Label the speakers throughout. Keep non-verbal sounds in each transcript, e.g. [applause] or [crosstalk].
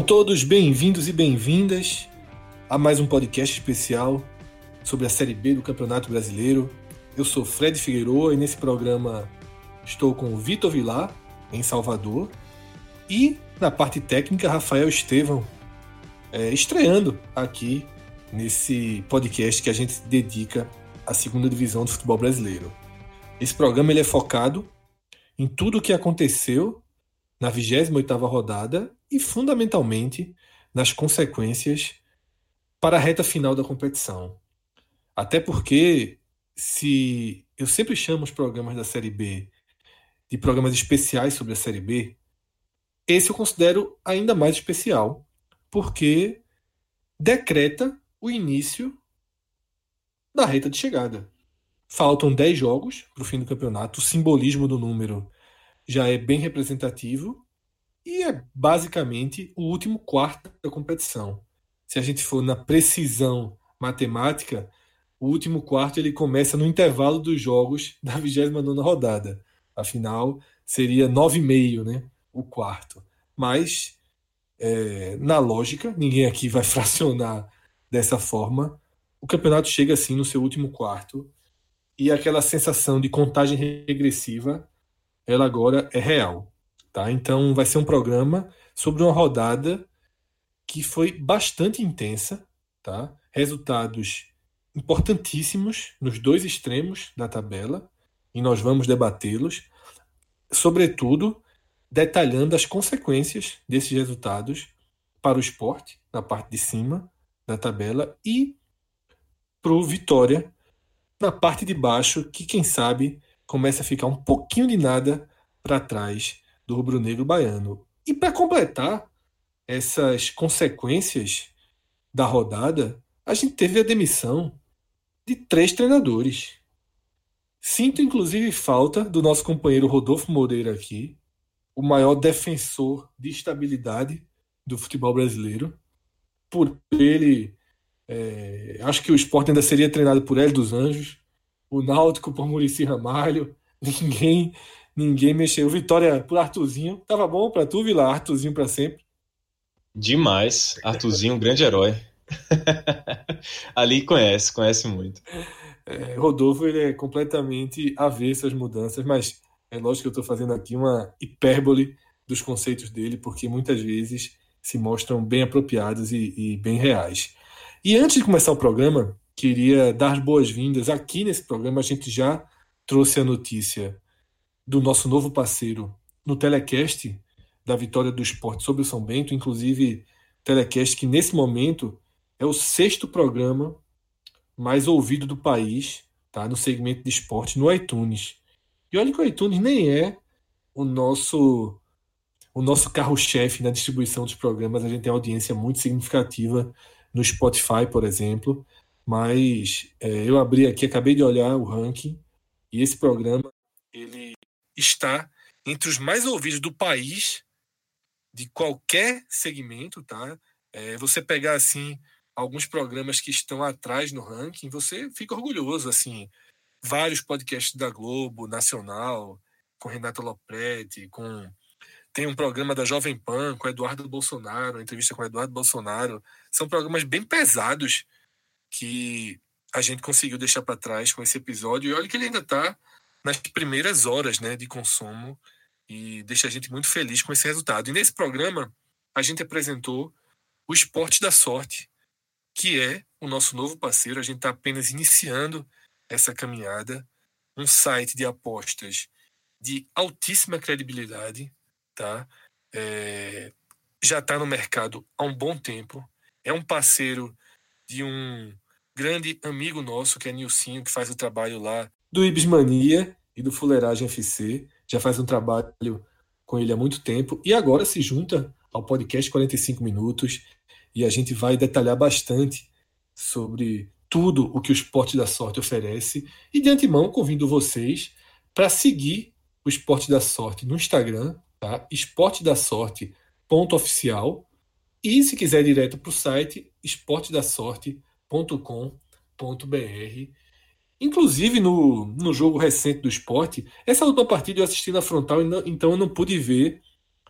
Speaker 1: Sejam todos bem-vindos e bem-vindas a mais um podcast especial sobre a Série B do Campeonato Brasileiro. Eu sou Fred Figueiredo e nesse programa estou com o Vitor Vilar, em Salvador, e na parte técnica, Rafael Estevão, é, estreando aqui nesse podcast que a gente dedica à segunda divisão do futebol brasileiro. Esse programa ele é focado em tudo o que aconteceu na 28ª rodada e fundamentalmente nas consequências para a reta final da competição. Até porque se eu sempre chamo os programas da Série B de programas especiais sobre a Série B, esse eu considero ainda mais especial, porque decreta o início da reta de chegada. Faltam 10 jogos para o fim do campeonato, o simbolismo do número já é bem representativo e é basicamente o último quarto da competição. Se a gente for na precisão matemática, o último quarto ele começa no intervalo dos jogos [laughs] da 29 rodada. Afinal, seria 9,5 né, o quarto. Mas, é, na lógica, ninguém aqui vai [laughs] fracionar dessa forma. O campeonato chega assim no seu último quarto e aquela sensação de contagem regressiva, ela agora é real. Tá? Então, vai ser um programa sobre uma rodada que foi bastante intensa, tá? resultados importantíssimos nos dois extremos da tabela, e nós vamos debatê-los, sobretudo detalhando as consequências desses resultados para o esporte, na parte de cima da tabela, e para o Vitória, na parte de baixo, que quem sabe começa a ficar um pouquinho de nada para trás do rubro-negro baiano. E para completar essas consequências da rodada, a gente teve a demissão de três treinadores. Sinto inclusive falta do nosso companheiro Rodolfo Moreira aqui, o maior defensor de estabilidade do futebol brasileiro. Por ele, é, acho que o esporte ainda seria treinado por Hélio dos Anjos, o Náutico por Murici Ramalho, ninguém ninguém mexeu. Vitória por Artuzinho. Tava bom para tu, Vila? Artuzinho para sempre.
Speaker 2: Demais. Artuzinho, um grande herói. [laughs] Ali conhece, conhece muito.
Speaker 1: É, Rodolfo ele é completamente avesso às mudanças, mas é lógico que eu estou fazendo aqui uma hipérbole dos conceitos dele, porque muitas vezes se mostram bem apropriados e, e bem reais. E antes de começar o programa, queria dar boas-vindas. Aqui nesse programa a gente já trouxe a notícia do nosso novo parceiro no telecast da vitória do esporte sobre o São Bento, inclusive telecast que nesse momento é o sexto programa mais ouvido do país, tá? No segmento de esporte no iTunes. E olha que o iTunes nem é o nosso o nosso carro-chefe na distribuição dos programas. A gente tem audiência muito significativa no Spotify, por exemplo. Mas é, eu abri aqui, acabei de olhar o ranking e esse programa ele está entre os mais ouvidos do país de qualquer segmento, tá? É, você pegar assim alguns programas que estão atrás no ranking, você fica orgulhoso, assim, vários podcasts da Globo, Nacional, com Renato Lopretti, com tem um programa da Jovem Pan com Eduardo Bolsonaro, entrevista com Eduardo Bolsonaro. São programas bem pesados que a gente conseguiu deixar para trás com esse episódio. E olha que ele ainda está nas primeiras horas né, de consumo e deixa a gente muito feliz com esse resultado. E nesse programa, a gente apresentou o Esporte da Sorte, que é o nosso novo parceiro. A gente está apenas iniciando essa caminhada. Um site de apostas de altíssima credibilidade, tá? É, já está no mercado há um bom tempo. É um parceiro de um grande amigo nosso, que é Nilcinho, que faz o trabalho lá do Ibismania e do Fuleiragem FC. Já faz um trabalho com ele há muito tempo e agora se junta ao podcast 45 Minutos e a gente vai detalhar bastante sobre tudo o que o Esporte da Sorte oferece. E de antemão, convido vocês para seguir o Esporte da Sorte no Instagram, tá? Esporte da Sorte ponto oficial e se quiser direto para o site esportedasorte.com.br inclusive no, no jogo recente do esporte essa última partida eu assisti na frontal então eu não pude ver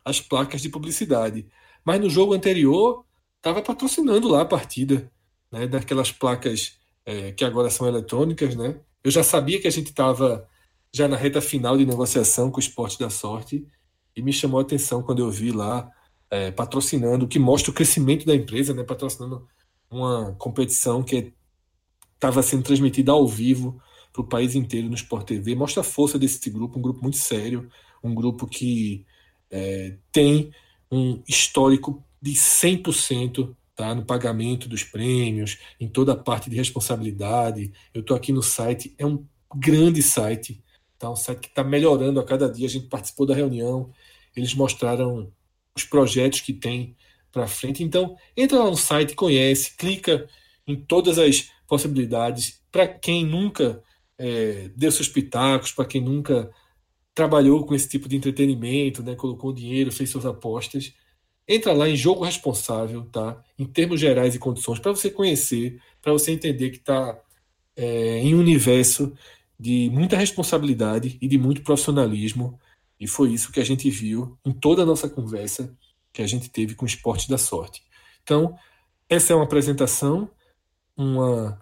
Speaker 1: as placas de publicidade. Mas no jogo anterior, estava patrocinando lá a partida, né, daquelas placas é, que agora são eletrônicas. Né? Eu já sabia que a gente estava já na reta final de negociação com o Esporte da Sorte e me chamou a atenção quando eu vi lá é, patrocinando, que mostra o crescimento da empresa, né, patrocinando uma competição que estava sendo transmitida ao vivo para o país inteiro no Sport TV. Mostra a força desse grupo, um grupo muito sério, um grupo que é, tem um histórico de 100% tá, no pagamento dos prêmios, em toda a parte de responsabilidade. Eu estou aqui no site, é um grande site, tá, um site que está melhorando a cada dia. A gente participou da reunião, eles mostraram os projetos que tem para frente. Então, entra lá no site, conhece, clica em todas as possibilidades. Para quem nunca é, deu seus pitacos, para quem nunca trabalhou com esse tipo de entretenimento, né, colocou dinheiro, fez suas apostas, entra lá em jogo responsável, tá? Em termos gerais e condições, para você conhecer, para você entender que está é, em um universo de muita responsabilidade e de muito profissionalismo. E foi isso que a gente viu em toda a nossa conversa que a gente teve com o Esporte da Sorte. Então, essa é uma apresentação, uma,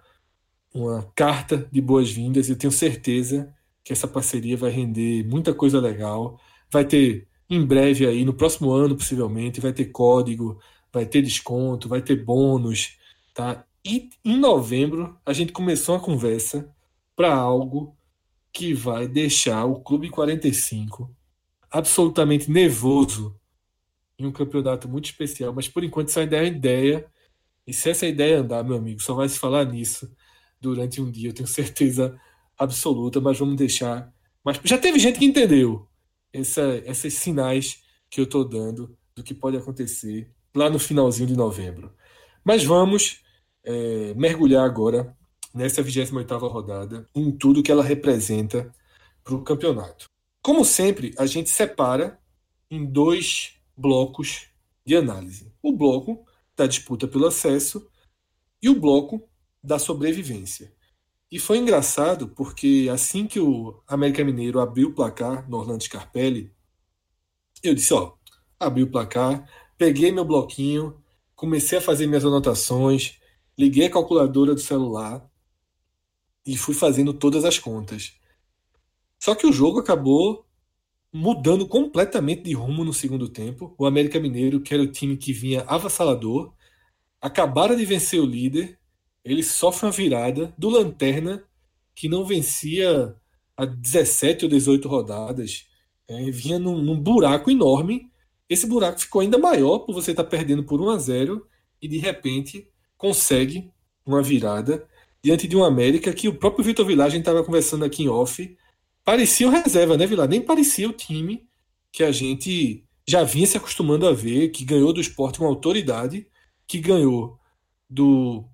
Speaker 1: uma carta de boas-vindas. Eu tenho certeza que essa parceria vai render muita coisa legal. Vai ter em breve aí, no próximo ano, possivelmente, vai ter código, vai ter desconto, vai ter bônus, tá? E em novembro a gente começou a conversa para algo que vai deixar o Clube 45 absolutamente nervoso em um campeonato muito especial, mas por enquanto essa ideia é ideia. E se essa ideia andar, meu amigo, só vai se falar nisso durante um dia, eu tenho certeza absoluta, mas vamos deixar. Mas já teve gente que entendeu essa, esses sinais que eu estou dando do que pode acontecer lá no finalzinho de novembro. Mas vamos é, mergulhar agora nessa 28 rodada em tudo que ela representa para o campeonato. Como sempre, a gente separa em dois blocos de análise: o bloco da disputa pelo acesso e o bloco da sobrevivência. E foi engraçado porque assim que o América Mineiro abriu o placar no Orlando Scarpelli, eu disse, ó, abri o placar, peguei meu bloquinho, comecei a fazer minhas anotações, liguei a calculadora do celular e fui fazendo todas as contas. Só que o jogo acabou mudando completamente de rumo no segundo tempo. O América Mineiro, que era o time que vinha avassalador, acabaram de vencer o líder ele sofre uma virada do Lanterna, que não vencia há 17 ou 18 rodadas. É, vinha num, num, buraco enorme. Esse buraco ficou ainda maior por você estar tá perdendo por 1 a 0 e de repente consegue uma virada diante de um América que o próprio Vitor Villagem estava conversando aqui em off. Parecia o reserva, né, Vilar? Nem parecia o time que a gente já vinha se acostumando a ver, que ganhou do esporte com autoridade, que ganhou do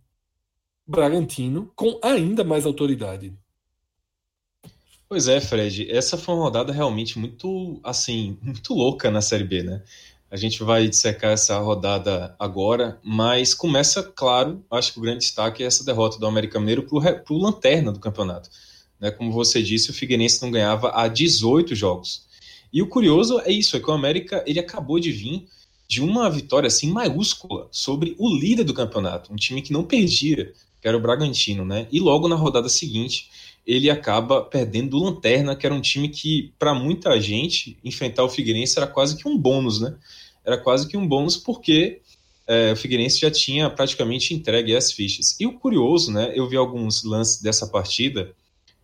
Speaker 1: Bragantino com ainda mais autoridade.
Speaker 2: Pois é, Fred, essa foi uma rodada realmente muito, assim, muito louca na Série B, né? A gente vai dissecar essa rodada agora, mas começa, claro, acho que o grande destaque é essa derrota do América Mineiro para o lanterna do campeonato. Né? Como você disse, o Figueirense não ganhava há 18 jogos. E o curioso é isso, é que o América ele acabou de vir de uma vitória assim maiúscula sobre o líder do campeonato, um time que não perdia que era o Bragantino, né? E logo na rodada seguinte, ele acaba perdendo do Lanterna, que era um time que, para muita gente, enfrentar o Figueirense era quase que um bônus, né? Era quase que um bônus porque é, o Figueirense já tinha praticamente entregue as fichas. E o curioso, né? Eu vi alguns lances dessa partida,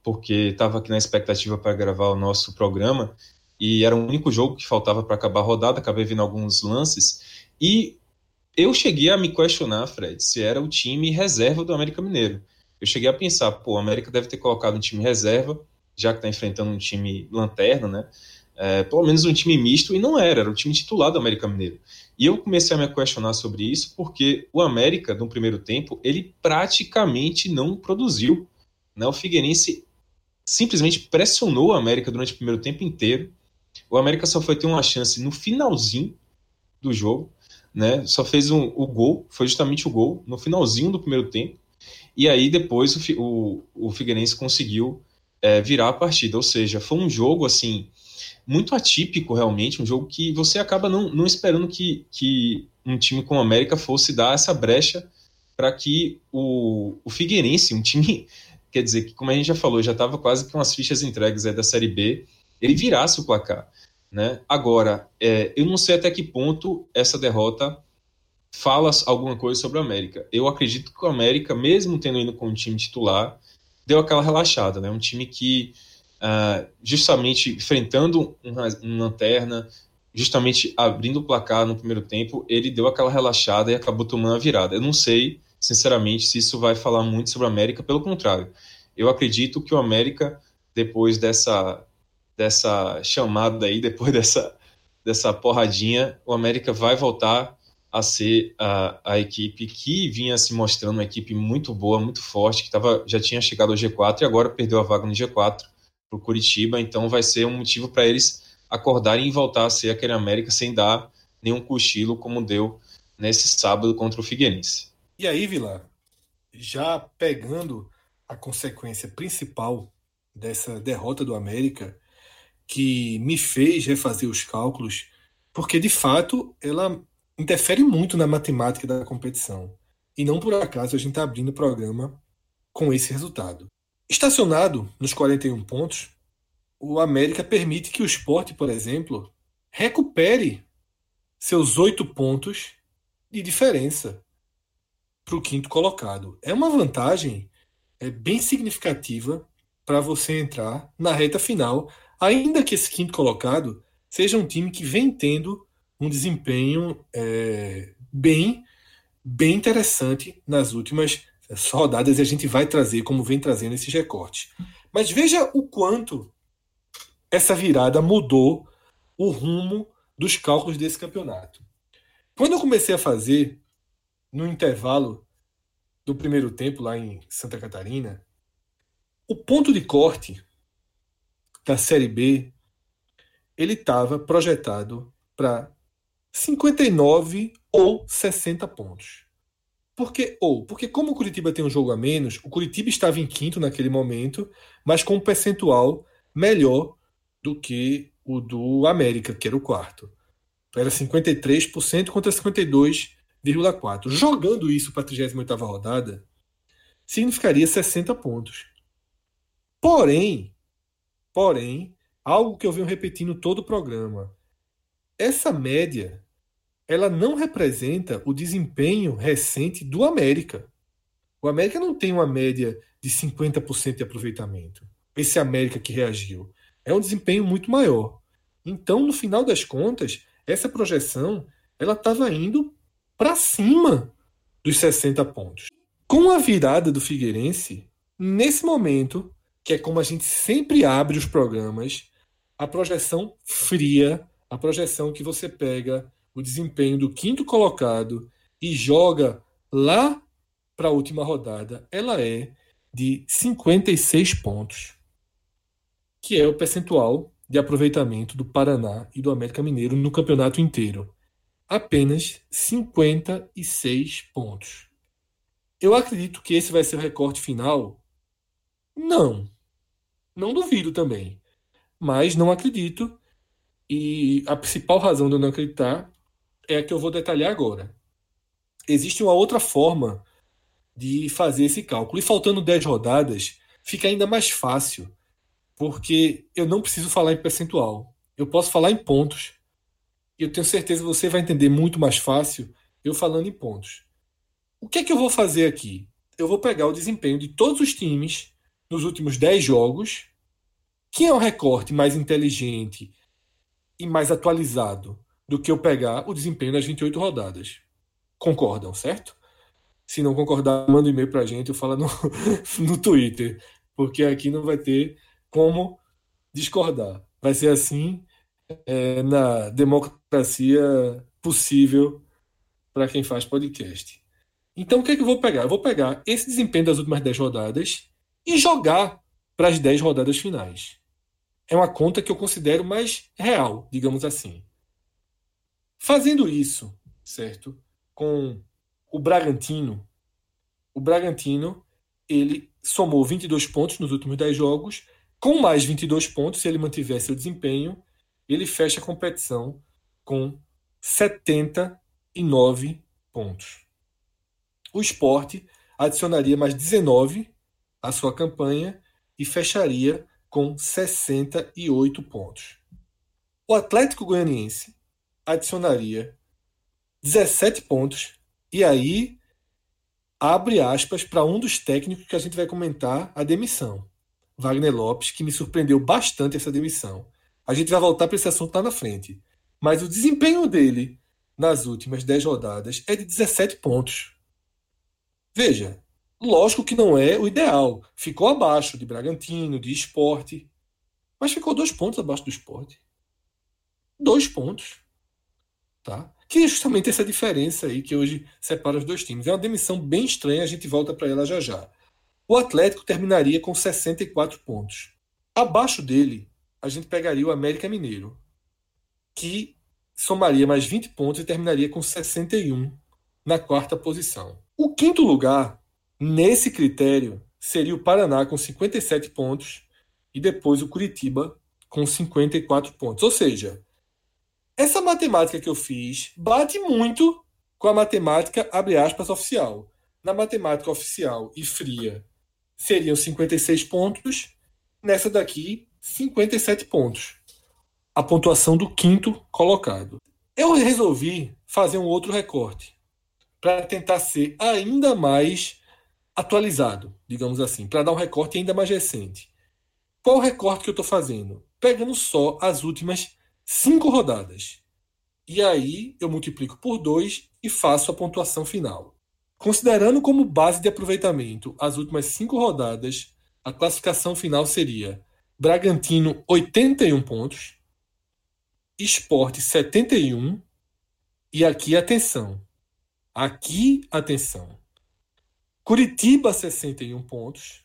Speaker 2: porque estava aqui na expectativa para gravar o nosso programa, e era o único jogo que faltava para acabar a rodada, acabei vendo alguns lances, e eu cheguei a me questionar, Fred, se era o time reserva do América Mineiro. Eu cheguei a pensar, pô, o América deve ter colocado um time reserva, já que está enfrentando um time lanterna, né? É, pelo menos um time misto, e não era, era o time titular do América Mineiro. E eu comecei a me questionar sobre isso porque o América, no primeiro tempo, ele praticamente não produziu. Né? O Figueirense simplesmente pressionou o América durante o primeiro tempo inteiro. O América só foi ter uma chance no finalzinho do jogo né? Só fez um, o gol, foi justamente o gol no finalzinho do primeiro tempo. E aí depois o, o, o Figueirense conseguiu é, virar a partida. Ou seja, foi um jogo assim muito atípico realmente, um jogo que você acaba não, não esperando que, que um time como o América fosse dar essa brecha para que o, o Figueirense, um time, quer dizer, que como a gente já falou, já estava quase com as fichas entregues da Série B, ele virasse o placar. Né? Agora, é, eu não sei até que ponto essa derrota fala alguma coisa sobre o América. Eu acredito que o América, mesmo tendo ido com o time titular, deu aquela relaxada, né? Um time que, uh, justamente enfrentando uma, uma lanterna, justamente abrindo o placar no primeiro tempo, ele deu aquela relaxada e acabou tomando a virada. Eu não sei, sinceramente, se isso vai falar muito sobre o América, pelo contrário. Eu acredito que o América, depois dessa, dessa chamada aí, [laughs] depois dessa, dessa porradinha, o América vai voltar a ser a, a equipe que vinha se mostrando uma equipe muito boa, muito forte, que tava, já tinha chegado ao G4 e agora perdeu a vaga no G4 para o Curitiba, então vai ser um motivo para eles acordarem e voltar a ser aquele América sem dar nenhum cochilo como deu nesse sábado contra o Figueirense.
Speaker 1: E aí, Vila, já pegando a consequência principal dessa derrota do América, que me fez refazer os cálculos, porque de fato ela interfere muito na matemática da competição. E não por acaso a gente está abrindo o programa com esse resultado. Estacionado nos 41 pontos, o América permite que o esporte, por exemplo, recupere seus oito pontos de diferença para o quinto colocado. É uma vantagem é bem significativa para você entrar na reta final, ainda que esse quinto colocado seja um time que vem tendo um desempenho é, bem, bem interessante nas últimas rodadas e a gente vai trazer como vem trazendo esses recortes. Mas veja o quanto essa virada mudou o rumo dos cálculos desse campeonato. Quando eu comecei a fazer no intervalo do primeiro tempo lá em Santa Catarina, o ponto de corte da Série B ele estava projetado para 59 ou 60 pontos. Por que ou? Porque como o Curitiba tem um jogo a menos, o Curitiba estava em quinto naquele momento, mas com um percentual melhor do que o do América, que era o quarto. Era 53% contra 52,4%. Jogando isso para a 38ª rodada, significaria 60 pontos. Porém, porém, algo que eu venho repetindo todo o programa, essa média ela não representa o desempenho recente do América. O América não tem uma média de 50% de aproveitamento. Esse América que reagiu. É um desempenho muito maior. Então, no final das contas, essa projeção ela estava indo para cima dos 60 pontos. Com a virada do Figueirense, nesse momento, que é como a gente sempre abre os programas, a projeção fria a projeção que você pega o desempenho do quinto colocado e joga lá para a última rodada, ela é de 56 pontos, que é o percentual de aproveitamento do Paraná e do América Mineiro no campeonato inteiro. Apenas 56 pontos. Eu acredito que esse vai ser o recorte final? Não. Não duvido também. Mas não acredito e a principal razão de eu não acreditar é a que eu vou detalhar agora. Existe uma outra forma de fazer esse cálculo. E faltando 10 rodadas, fica ainda mais fácil, porque eu não preciso falar em percentual. Eu posso falar em pontos. E eu tenho certeza que você vai entender muito mais fácil eu falando em pontos. O que é que eu vou fazer aqui? Eu vou pegar o desempenho de todos os times nos últimos 10 jogos. Quem é o recorte mais inteligente e mais atualizado do que eu pegar o desempenho das 28 rodadas. Concordam, certo? Se não concordar, manda um e-mail para a gente, eu falo no, [laughs] no Twitter, porque aqui não vai ter como discordar. Vai ser assim é, na democracia possível para quem faz podcast. Então, o que é que eu vou pegar? Eu vou pegar esse desempenho das últimas 10 rodadas e jogar para as 10 rodadas finais é uma conta que eu considero mais real, digamos assim. Fazendo isso, certo? Com o Bragantino, o Bragantino, ele somou 22 pontos nos últimos 10 jogos, com mais 22 pontos, se ele mantivesse seu desempenho, ele fecha a competição com 79 pontos. O esporte adicionaria mais 19 à sua campanha e fecharia com 68 pontos. O Atlético Goianiense adicionaria 17 pontos e aí abre aspas para um dos técnicos que a gente vai comentar a demissão. Wagner Lopes, que me surpreendeu bastante essa demissão. A gente vai voltar para esse assunto lá na frente. Mas o desempenho dele nas últimas 10 rodadas é de 17 pontos. Veja, lógico que não é o ideal. Ficou abaixo de Bragantino, de esporte. Mas ficou dois pontos abaixo do esporte. Dois pontos. Tá? Que é justamente essa diferença aí que hoje separa os dois times. É uma demissão bem estranha, a gente volta para ela já já. O Atlético terminaria com 64 pontos. Abaixo dele, a gente pegaria o América Mineiro, que somaria mais 20 pontos e terminaria com 61 na quarta posição. O quinto lugar, nesse critério, seria o Paraná com 57 pontos e depois o Curitiba com 54 pontos. Ou seja, essa matemática que eu fiz bate muito com a matemática, abre aspas, oficial. Na matemática oficial e fria, seriam 56 pontos, nessa daqui, 57 pontos. A pontuação do quinto colocado. Eu resolvi fazer um outro recorte para tentar ser ainda mais atualizado, digamos assim, para dar um recorte ainda mais recente. Qual recorte que eu estou fazendo? Pegando só as últimas cinco rodadas. E aí eu multiplico por dois e faço a pontuação final. Considerando como base de aproveitamento as últimas cinco rodadas, a classificação final seria Bragantino 81 pontos, Esporte 71 e aqui atenção. Aqui atenção. Curitiba 61 pontos,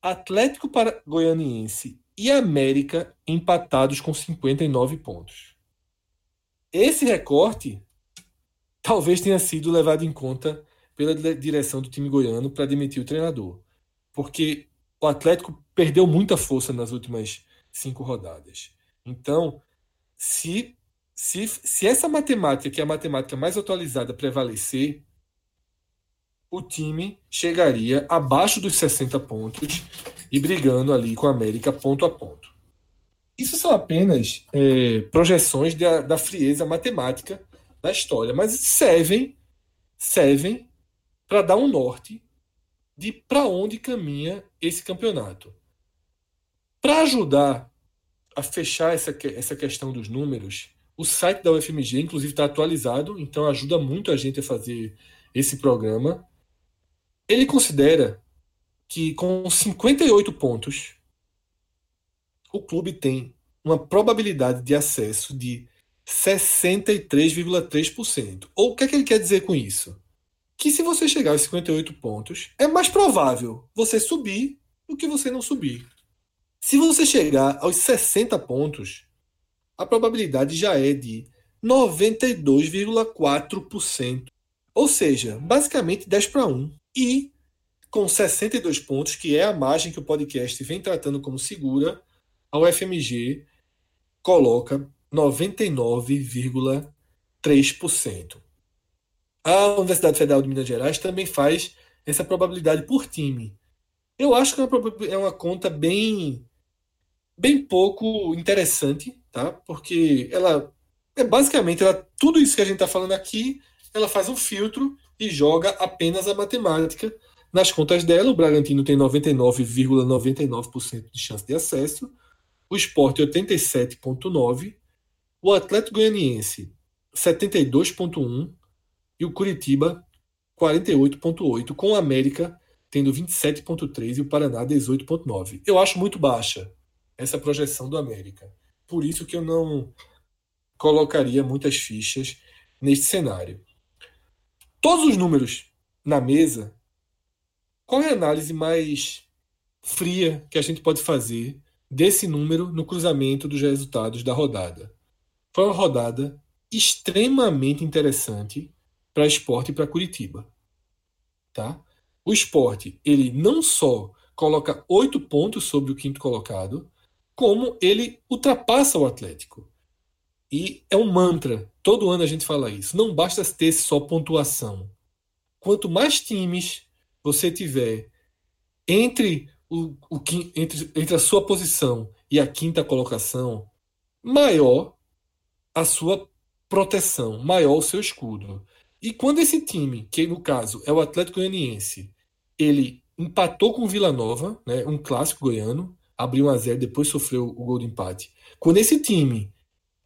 Speaker 1: Atlético Goianiense e América empatados com 59 pontos. Esse recorte talvez tenha sido levado em conta pela direção do time goiano para demitir o treinador. Porque o Atlético perdeu muita força nas últimas cinco rodadas. Então, se, se, se essa matemática, que é a matemática mais atualizada, prevalecer, o time chegaria abaixo dos 60 pontos e brigando ali com a América ponto a ponto. Isso são apenas é, projeções da, da frieza matemática da história, mas servem servem para dar um norte de para onde caminha esse campeonato. Para ajudar a fechar essa, essa questão dos números, o site da UFMG, inclusive, está atualizado, então ajuda muito a gente a fazer esse programa. Ele considera que com 58 pontos, o clube tem uma probabilidade de acesso de 63,3%. Ou o que é que ele quer dizer com isso? Que se você chegar aos 58 pontos, é mais provável você subir do que você não subir. Se você chegar aos 60 pontos, a probabilidade já é de 92,4%. Ou seja, basicamente 10 para 1. E com 62 pontos, que é a margem que o podcast vem tratando como segura, a UFMG coloca 99,3%. A Universidade Federal de Minas Gerais também faz essa probabilidade por time. Eu acho que é uma, é uma conta bem, bem pouco interessante, tá? Porque ela é basicamente ela, tudo isso que a gente está falando aqui, ela faz um filtro e joga apenas a matemática nas contas dela. O Bragantino tem 99,99% ,99 de chance de acesso, o Sport 87,9%, o Atlético Goianiense 72,1% e o Curitiba 48,8%, com o América tendo 27,3% e o Paraná 18,9%. Eu acho muito baixa essa projeção do América. Por isso que eu não colocaria muitas fichas neste cenário. Todos os números na mesa, qual é a análise mais fria que a gente pode fazer desse número no cruzamento dos resultados da rodada? Foi uma rodada extremamente interessante para esporte e para Curitiba. Tá? O esporte, ele não só coloca oito pontos sobre o quinto colocado, como ele ultrapassa o Atlético. E é um mantra. Todo ano a gente fala isso. Não basta ter só pontuação. Quanto mais times você tiver entre, o, o, entre, entre a sua posição e a quinta colocação, maior a sua proteção, maior o seu escudo. E quando esse time, que no caso é o Atlético Goianiense, ele empatou com o Vila Nova, né, um clássico goiano, abriu 1 a 0 depois sofreu o gol de empate. Quando esse time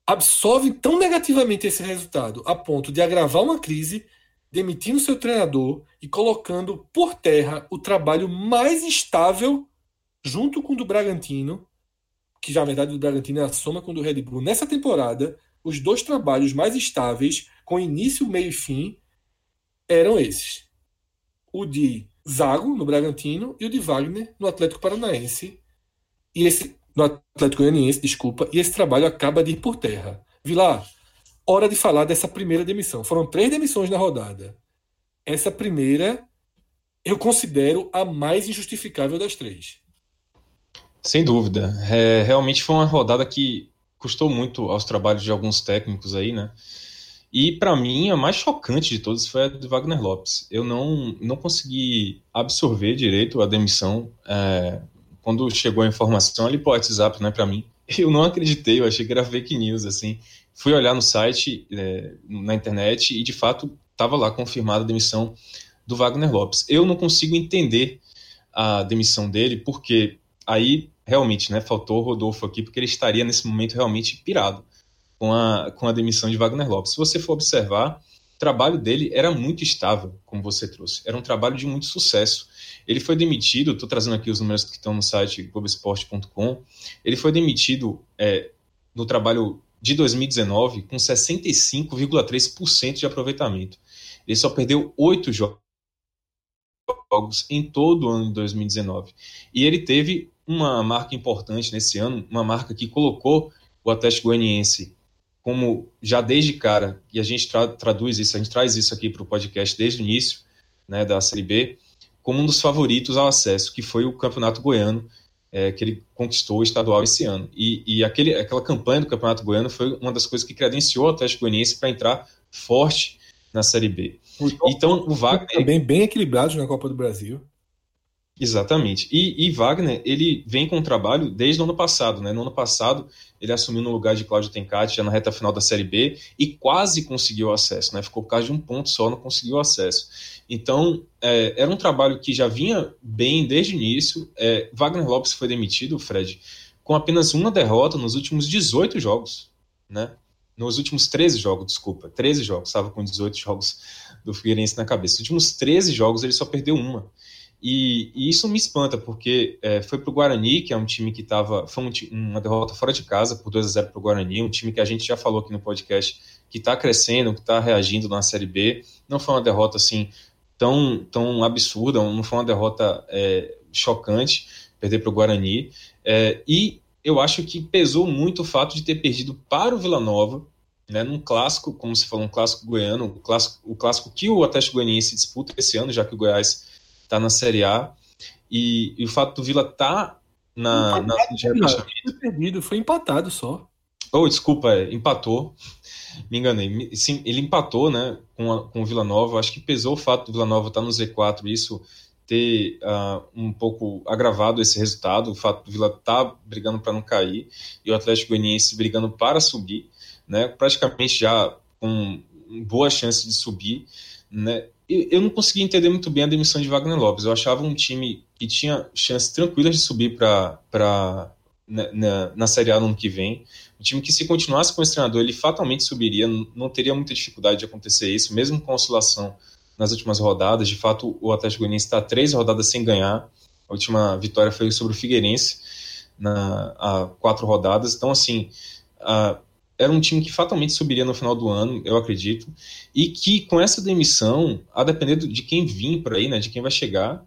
Speaker 1: absorve tão negativamente esse resultado a ponto de agravar uma crise, demitindo seu treinador e colocando por terra o trabalho mais estável junto com o do Bragantino, que já na verdade o Bragantino é a soma com o do Red Bull nessa temporada, os dois trabalhos mais estáveis, com início, meio e fim, eram esses. O de Zago no Bragantino e o de Wagner no Atlético Paranaense. E esse no Atlético Goianiense, desculpa, e esse trabalho acaba de ir por terra. Vilar, hora de falar dessa primeira demissão. Foram três demissões na rodada. Essa primeira eu considero a mais injustificável das três.
Speaker 2: Sem dúvida. É, realmente foi uma rodada que custou muito aos trabalhos de alguns técnicos aí, né? E para mim a mais chocante de todas foi a de Wagner Lopes. Eu não, não consegui absorver direito a demissão. É, quando chegou a informação ali pro WhatsApp, né, para mim, [laughs] eu não acreditei, eu achei que era fake news, assim. Fui olhar no site, é, na internet, e de fato estava lá confirmada a demissão do Wagner Lopes. Eu não consigo entender a demissão dele, porque aí realmente, né, faltou o Rodolfo aqui, porque ele estaria nesse momento realmente pirado com a, com a demissão de Wagner Lopes. Se você for observar, o trabalho dele era muito estável, como você trouxe. Era um trabalho de muito sucesso. Ele foi demitido, estou trazendo aqui os números que estão no site globesport.com, ele foi demitido é, no trabalho de 2019 com 65,3% de aproveitamento. Ele só perdeu oito jogos em todo o ano de 2019. E ele teve uma marca importante nesse ano, uma marca que colocou o Atlético Goianiense como já desde cara, e a gente tra traduz isso, a gente traz isso aqui para o podcast desde o início né, da Série B, como um dos favoritos ao acesso, que foi o Campeonato Goiano, é, que ele conquistou o estadual esse ano. E, e aquele, aquela campanha do Campeonato Goiano foi uma das coisas que credenciou o Atlético Goianiense para entrar forte na Série B.
Speaker 1: Então, o Wagner. Também bem equilibrado na Copa do Brasil.
Speaker 2: Exatamente. E, e, Wagner, ele vem com um trabalho desde o ano passado, né? No ano passado, ele assumiu no lugar de Cláudio Tencati, já na reta final da Série B, e quase conseguiu acesso, né? Ficou por causa de um ponto só, não conseguiu acesso. Então, é, era um trabalho que já vinha bem desde o início. É, Wagner Lopes foi demitido, Fred, com apenas uma derrota nos últimos 18 jogos, né? Nos últimos 13 jogos, desculpa, 13 jogos, estava com 18 jogos do Figueirense na cabeça. Nos últimos 13 jogos, ele só perdeu uma. E, e, isso me espanta, porque é, foi para o Guarani, que é um time que estava. Foi um, uma derrota fora de casa, por 2 a 0 para o Guarani, um time que a gente já falou aqui no podcast, que está crescendo, que está reagindo na Série B. Não foi uma derrota assim tão, tão absurda, não foi uma derrota é, chocante perder para o Guarani. É, e eu acho que pesou muito o fato de ter perdido para o Vila Nova, né, num clássico, como se falou, um clássico goiano, o clássico, o clássico que o Atlético Goianiense disputa esse ano, já que o Goiás está na Série A. E, e, o fato do Vila tá na,
Speaker 1: na de Foi perdido, foi empatado só.
Speaker 2: Oh, desculpa, é, empatou. Me enganei. Sim, ele empatou, né, com, a, com o Vila Nova. Acho que pesou o fato do Vila Nova estar tá no Z4, isso ter uh, um pouco agravado esse resultado, o fato do Vila estar tá brigando para não cair e o Atlético Goianiense brigando para subir, né, praticamente já com boa chance de subir, né, eu não consegui entender muito bem a demissão de Wagner Lopes. Eu achava um time que tinha chances tranquilas de subir para na, na, na Série A no ano que vem. Um time que, se continuasse com esse treinador, ele fatalmente subiria, não teria muita dificuldade de acontecer isso, mesmo com oscilação nas últimas rodadas. De fato, o Atlético Goianiense está três rodadas sem ganhar. A última vitória foi sobre o Figueirense na, há quatro rodadas. Então, assim, a, era um time que fatalmente subiria no final do ano, eu acredito, e que com essa demissão, a depender de quem vir por aí, né, de quem vai chegar,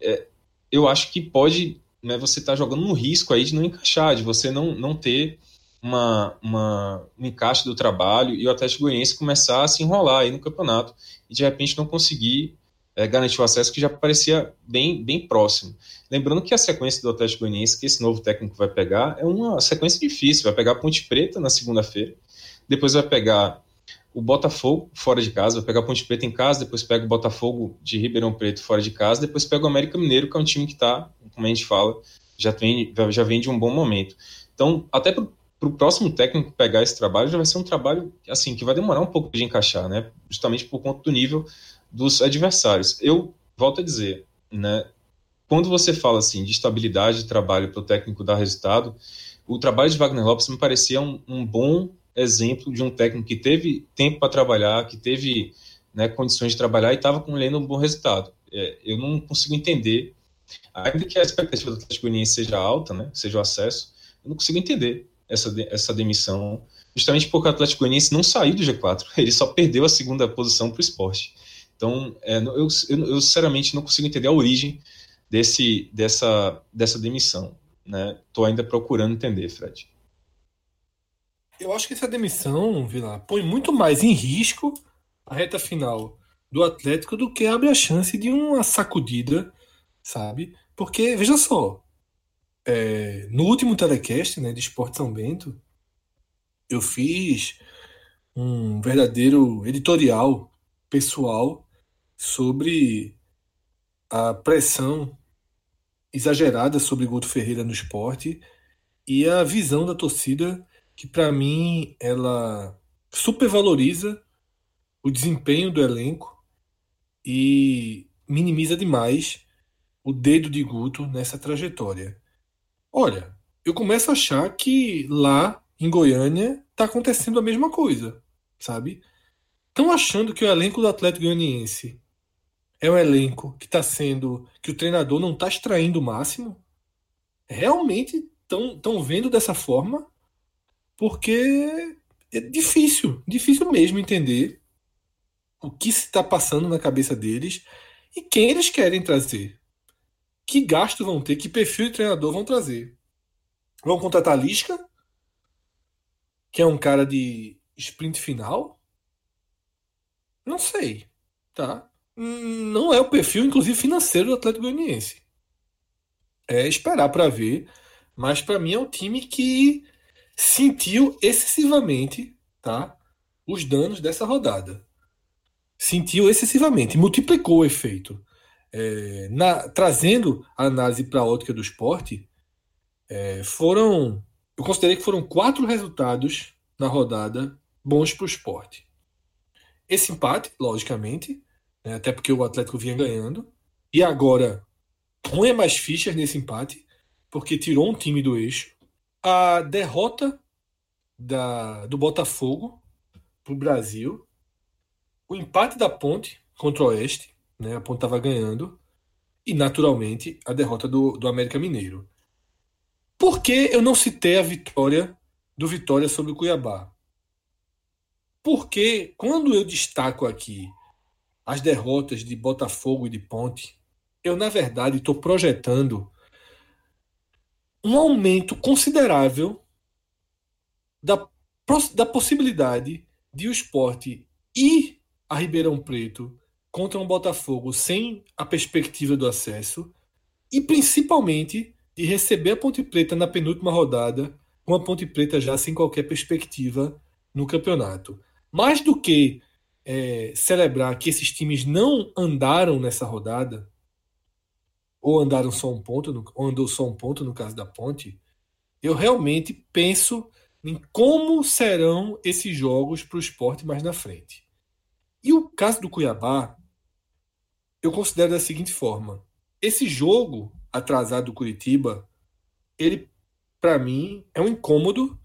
Speaker 2: é, eu acho que pode, né, você tá jogando no risco aí de não encaixar, de você não, não ter uma, uma, um encaixe do trabalho e o Atlético Goianiense começar a se enrolar aí no campeonato e de repente não conseguir é, garantir o acesso que já parecia bem, bem próximo. Lembrando que a sequência do Atlético Goianiense, que esse novo técnico vai pegar, é uma sequência difícil. Vai pegar Ponte Preta na segunda-feira, depois vai pegar o Botafogo fora de casa, vai pegar Ponte Preta em casa, depois pega o Botafogo de Ribeirão Preto fora de casa, depois pega o América Mineiro, que é um time que está, como a gente fala, já, tem, já vem de um bom momento. Então, até para o próximo técnico pegar esse trabalho, já vai ser um trabalho assim que vai demorar um pouco de encaixar, né? Justamente por conta do nível dos adversários. Eu volto a dizer, né? Quando você fala assim de estabilidade de trabalho para o técnico dar resultado, o trabalho de Wagner Lopes me parecia um, um bom exemplo de um técnico que teve tempo para trabalhar, que teve né, condições de trabalhar e estava com um bom resultado. É, eu não consigo entender, ainda que a expectativa do Atlético Goianiense seja alta, né, seja o acesso, eu não consigo entender essa, essa demissão, justamente porque o Atlético Goianiense não saiu do G4, [laughs] ele só perdeu a segunda posição para o esporte. Então, é, eu, eu, eu, sinceramente não consigo entender a origem desse, dessa, dessa demissão. Estou né? ainda procurando entender, Fred.
Speaker 1: Eu acho que essa demissão, Vila, põe muito mais em risco a reta final do Atlético do que abre a chance de uma sacudida, sabe? Porque, veja só, é, no último telecast né, de Esporte São Bento, eu fiz um verdadeiro editorial pessoal sobre a pressão exagerada sobre Guto Ferreira no esporte e a visão da torcida que para mim ela supervaloriza o desempenho do elenco e minimiza demais o dedo de Guto nessa trajetória. Olha, eu começo a achar que lá em Goiânia está acontecendo a mesma coisa, sabe? Estão achando que o elenco do Atlético Goianiense é um elenco que está sendo. que o treinador não está extraindo o máximo? Realmente estão vendo dessa forma? Porque é difícil, difícil mesmo entender o que se está passando na cabeça deles e quem eles querem trazer. Que gasto vão ter, que perfil de treinador vão trazer. Vão contratar Lisca, que é um cara de sprint final? Não sei, tá? Não é o perfil, inclusive, financeiro do Atlético Goianiense. É esperar para ver, mas para mim é um time que sentiu excessivamente tá, os danos dessa rodada. Sentiu excessivamente, multiplicou o efeito. É, na, trazendo a análise para a ótica do esporte, é, foram. Eu considerei que foram quatro resultados na rodada bons para o esporte. Esse empate, logicamente, né? até porque o Atlético vinha ganhando. E agora põe mais fichas nesse empate, porque tirou um time do eixo. A derrota da, do Botafogo para o Brasil, o empate da Ponte contra o Oeste, né? a Ponte estava ganhando, e naturalmente a derrota do, do América Mineiro. Por que eu não citei a vitória do Vitória sobre o Cuiabá? Porque quando eu destaco aqui as derrotas de Botafogo e de Ponte, eu, na verdade, estou projetando um aumento considerável da, da possibilidade de o esporte ir a Ribeirão Preto contra um Botafogo sem a perspectiva do acesso e principalmente de receber a Ponte Preta na penúltima rodada com a Ponte Preta já sem qualquer perspectiva no campeonato. Mais do que é, celebrar que esses times não andaram nessa rodada, ou andaram só um ponto, no, ou andou só um ponto no caso da Ponte, eu realmente penso em como serão esses jogos para o esporte mais na frente. E o caso do Cuiabá, eu considero da seguinte forma: esse jogo atrasado do Curitiba, ele, para mim, é um incômodo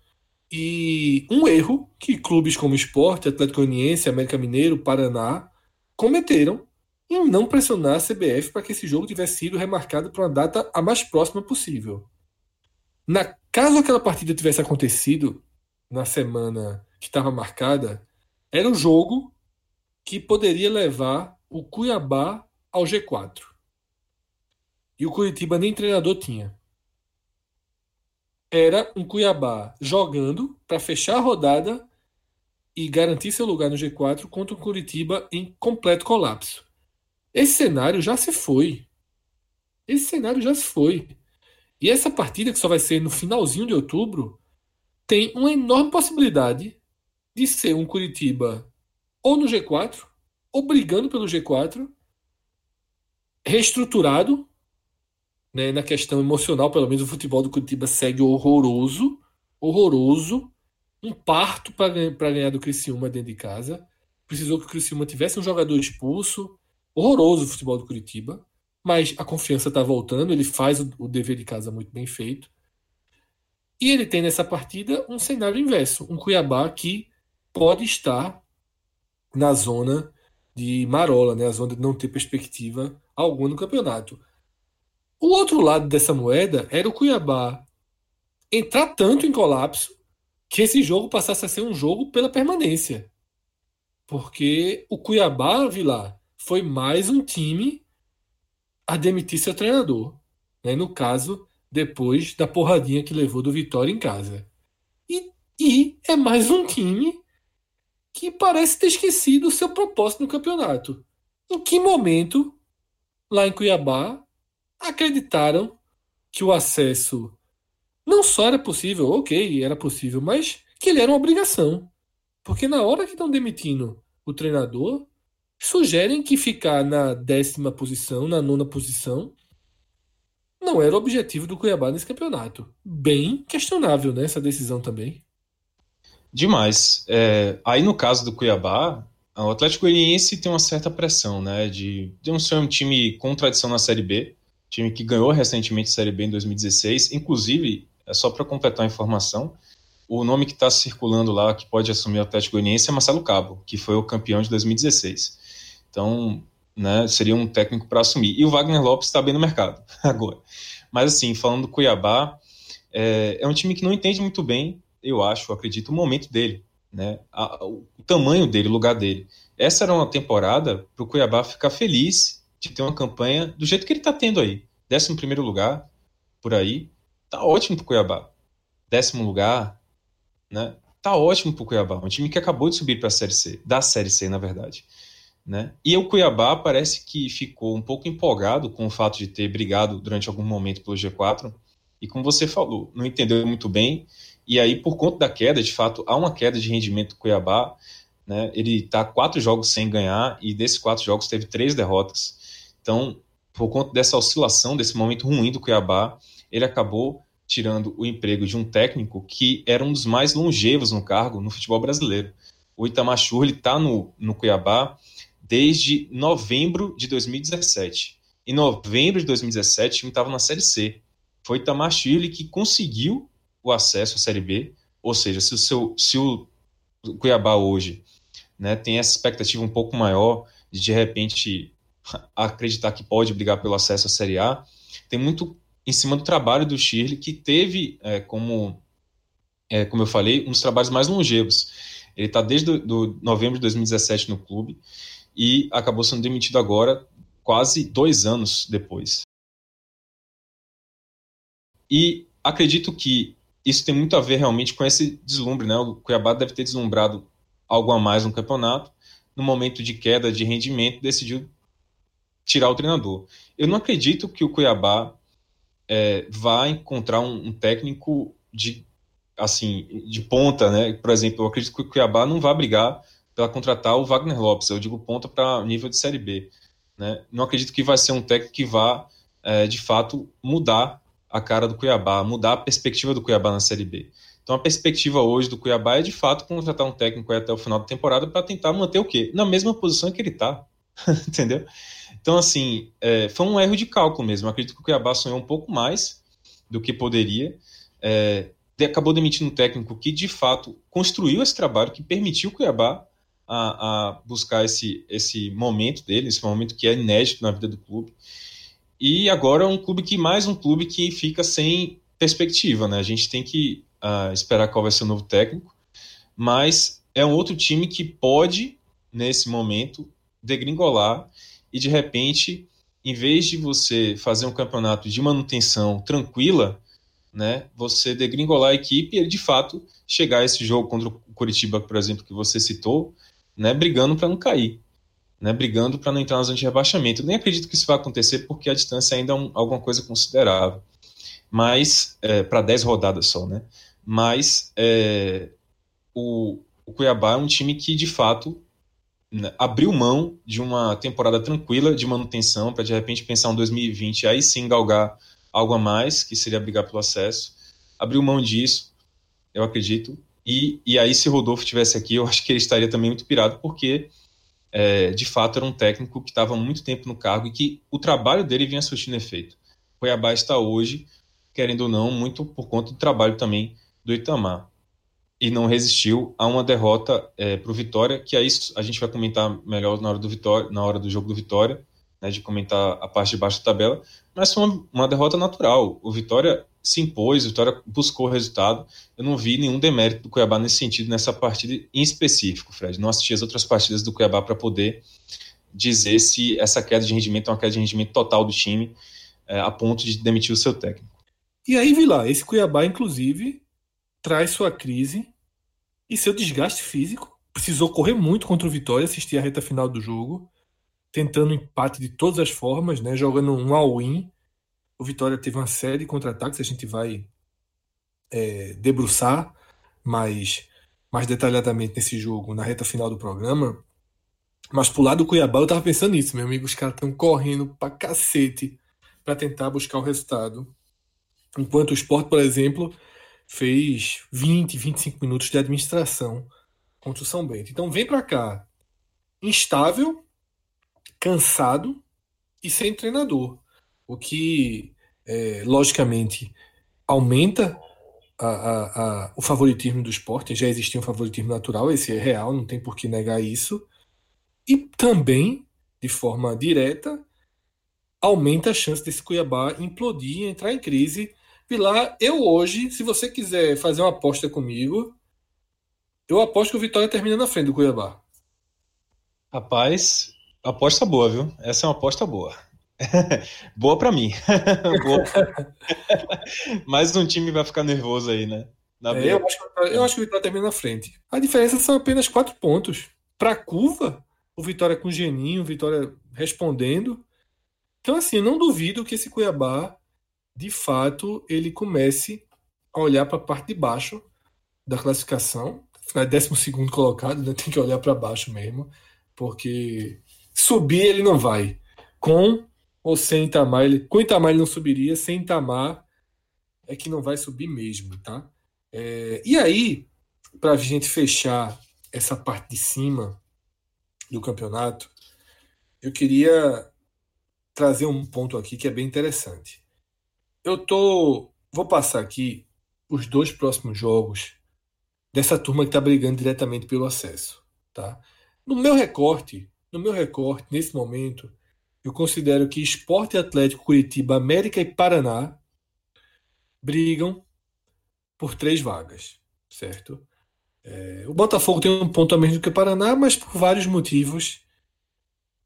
Speaker 1: e um erro que clubes como Esporte, Atlético Goianiense, América Mineiro, Paraná cometeram em não pressionar a CBF para que esse jogo tivesse sido remarcado para uma data a mais próxima possível. Na caso aquela partida tivesse acontecido na semana que estava marcada, era o jogo que poderia levar o Cuiabá ao G4. E o Curitiba nem treinador tinha era um Cuiabá jogando para fechar a rodada e garantir seu lugar no G4 contra um Curitiba em completo colapso. Esse cenário já se foi. Esse cenário já se foi. E essa partida, que só vai ser no finalzinho de outubro, tem uma enorme possibilidade de ser um Curitiba ou no G4, ou brigando pelo G4, reestruturado, né, na questão emocional, pelo menos o futebol do Curitiba segue horroroso, horroroso, um parto para ganhar do Criciúma dentro de casa. Precisou que o Criciúma tivesse um jogador expulso, horroroso o futebol do Curitiba, mas a confiança está voltando, ele faz o, o dever de casa muito bem feito. E ele tem nessa partida um cenário inverso, um Cuiabá que pode estar na zona de marola, né? a zona de não ter perspectiva alguma no campeonato. O outro lado dessa moeda era o Cuiabá entrar tanto em colapso que esse jogo passasse a ser um jogo pela permanência. Porque o Cuiabá, Vilar, foi mais um time a demitir seu treinador. Né? No caso, depois da porradinha que levou do Vitória em casa. E, e é mais um time que parece ter esquecido o seu propósito no campeonato. Em que momento, lá em Cuiabá, acreditaram que o acesso não só era possível, ok, era possível, mas que ele era uma obrigação. Porque na hora que estão demitindo o treinador, sugerem que ficar na décima posição, na nona posição, não era o objetivo do Cuiabá nesse campeonato. Bem questionável, né, essa decisão também.
Speaker 2: Demais. É, aí no caso do Cuiabá, o Atlético Goianiense tem uma certa pressão, né, de, de ser um time com tradição na Série B, time que ganhou recentemente a Série B em 2016, inclusive, é só para completar a informação, o nome que está circulando lá, que pode assumir o Atlético Goianiense, é Marcelo Cabo, que foi o campeão de 2016. Então, né, seria um técnico para assumir. E o Wagner Lopes está bem no mercado [laughs] agora. Mas, assim, falando do Cuiabá, é, é um time que não entende muito bem eu acho, acredito, o momento dele, né? A, o tamanho dele, o lugar dele. Essa era uma temporada para o Cuiabá ficar feliz de ter uma campanha do jeito que ele está tendo aí. Décimo primeiro lugar, por aí, tá ótimo para o Cuiabá. Décimo lugar, né? Tá ótimo para o Cuiabá. Um time que acabou de subir para a Série C, da Série C, na verdade. Né? E o Cuiabá parece que ficou um pouco empolgado com o fato de ter brigado durante algum momento pelo G4 e como você falou, não entendeu muito bem e aí, por conta da queda, de fato, há uma queda de rendimento do Cuiabá. Né? Ele está quatro jogos sem ganhar e desses quatro jogos teve três derrotas. Então, por conta dessa oscilação, desse momento ruim do Cuiabá, ele acabou tirando o emprego de um técnico que era um dos mais longevos no cargo no futebol brasileiro. O Itamar Schurli está no, no Cuiabá desde novembro de 2017. Em novembro de 2017, o time estava na Série C. Foi Itamar Schurli que conseguiu o acesso à Série B. Ou seja, se o, seu, se o Cuiabá hoje né, tem essa expectativa um pouco maior de de repente acreditar que pode brigar pelo acesso à Série A, tem muito em cima do trabalho do Shirley, que teve é, como, é, como eu falei, um dos trabalhos mais longevos. Ele está desde do, do novembro de 2017 no clube e acabou sendo demitido agora, quase dois anos depois. E acredito que isso tem muito a ver realmente com esse deslumbre, né? O Cuiabá deve ter deslumbrado algo a mais no campeonato. No momento de queda de rendimento, decidiu tirar o treinador. Eu não acredito que o Cuiabá é, vá encontrar um, um, técnico de assim de ponta, né? Por exemplo, eu acredito que o Cuiabá não vai brigar para contratar o Wagner Lopes. Eu digo ponta para nível de série B, né? Não acredito que vai ser um técnico que vá é, de fato mudar a cara do Cuiabá, mudar a perspectiva do Cuiabá na Série B. Então a perspectiva hoje do Cuiabá é de fato contratar um técnico até o final da temporada para tentar manter o quê? Na mesma posição que ele está, [laughs] entendeu? Então assim, é, foi um erro de cálculo mesmo. Eu acredito que o Cuiabá sonhou um pouco mais do que poderia. É, acabou demitindo um técnico que de fato construiu esse trabalho, que permitiu o Cuiabá a, a buscar esse, esse momento dele, esse momento que é inédito na vida do clube. E agora é um clube que mais um clube que fica sem perspectiva, né? A gente tem que uh, esperar qual vai ser o novo técnico, mas é um outro time que pode nesse momento degringolar e de repente, em vez de você fazer um campeonato de manutenção tranquila, né, você degringolar a equipe e de fato chegar a esse jogo contra o Curitiba, por exemplo, que você citou, né, brigando para não cair. né, brigando para não entrar na zona de rebaixamento. Eu nem acredito que isso vai acontecer porque a distância ainda é um, alguma coisa considerável. Mas, é, para 10 rodadas só, né? Mas é, o, o Cuiabá é um time que, de fato, abriu mão de uma temporada tranquila de manutenção para de repente pensar um 2020 aí sim galgar algo a mais, que seria brigar pelo acesso. Abriu mão disso, eu acredito. E, e aí, se Rodolfo tivesse aqui, eu acho que ele estaria também muito pirado, porque é, de fato era um técnico que estava muito tempo no cargo e que o trabalho dele vinha surtindo efeito. Cuiabá está hoje, querendo ou não, muito por conta do trabalho também do Itamar e não resistiu a uma derrota é, para o Vitória, que aí a gente vai comentar melhor na hora do Vitória, na hora do jogo do Vitória, né, de comentar a parte de baixo da tabela, mas foi uma, uma derrota natural. O Vitória se impôs, o Vitória buscou o resultado. Eu não vi nenhum demérito do Cuiabá nesse sentido, nessa partida em específico, Fred. Não assisti as outras partidas do Cuiabá para poder dizer se essa queda de rendimento é uma queda de rendimento total do time, é, a ponto de demitir o seu técnico.
Speaker 1: E aí, Vila, esse Cuiabá, inclusive, traz sua crise e seu desgaste físico. Precisou correr muito contra o Vitória, assistir a reta final do jogo, tentando empate de todas as formas, né, jogando um all-in. O Vitória teve uma série de contra-ataques, a gente vai é, debruçar mais, mais detalhadamente nesse jogo, na reta final do programa. Mas pro lado do Cuiabá, eu tava pensando nisso, meu amigo. Os caras estão correndo pra cacete para tentar buscar o resultado. Enquanto o Sport, por exemplo, fez 20, 25 minutos de administração contra o São Bento. Então vem para cá instável, cansado e sem treinador, o que é, logicamente aumenta a, a, a, o favoritismo do esporte. Já existia um favoritismo natural, esse é real, não tem por que negar isso. E também, de forma direta, aumenta a chance desse Cuiabá implodir, entrar em crise Pilar, eu hoje, se você quiser fazer uma aposta comigo, eu aposto que o Vitória termina na frente do Cuiabá.
Speaker 2: Rapaz, aposta boa, viu? Essa é uma aposta boa. [laughs] boa para mim. [laughs] boa. [laughs] Mais um time vai ficar nervoso aí, né?
Speaker 1: É, eu, acho, eu acho que o Vitória termina na frente. A diferença são apenas quatro pontos. Para curva, o Vitória com o Geninho, o Vitória respondendo. Então, assim, eu não duvido que esse Cuiabá de fato, ele comece a olhar para a parte de baixo da classificação. É 12 colocado, né? tem que olhar para baixo mesmo, porque subir ele não vai. Com ou sem Itamar, ele, com Itamar ele não subiria, sem Itamar é que não vai subir mesmo, tá? É, e aí, para a gente fechar essa parte de cima do campeonato, eu queria trazer um ponto aqui que é bem interessante. Eu tô. Vou passar aqui os dois próximos jogos dessa turma que está brigando diretamente pelo acesso. Tá? No meu recorte, no meu recorte, nesse momento, eu considero que Esporte Atlético Curitiba, América e Paraná brigam por três vagas, certo? É, o Botafogo tem um ponto a menos do que o Paraná, mas por vários motivos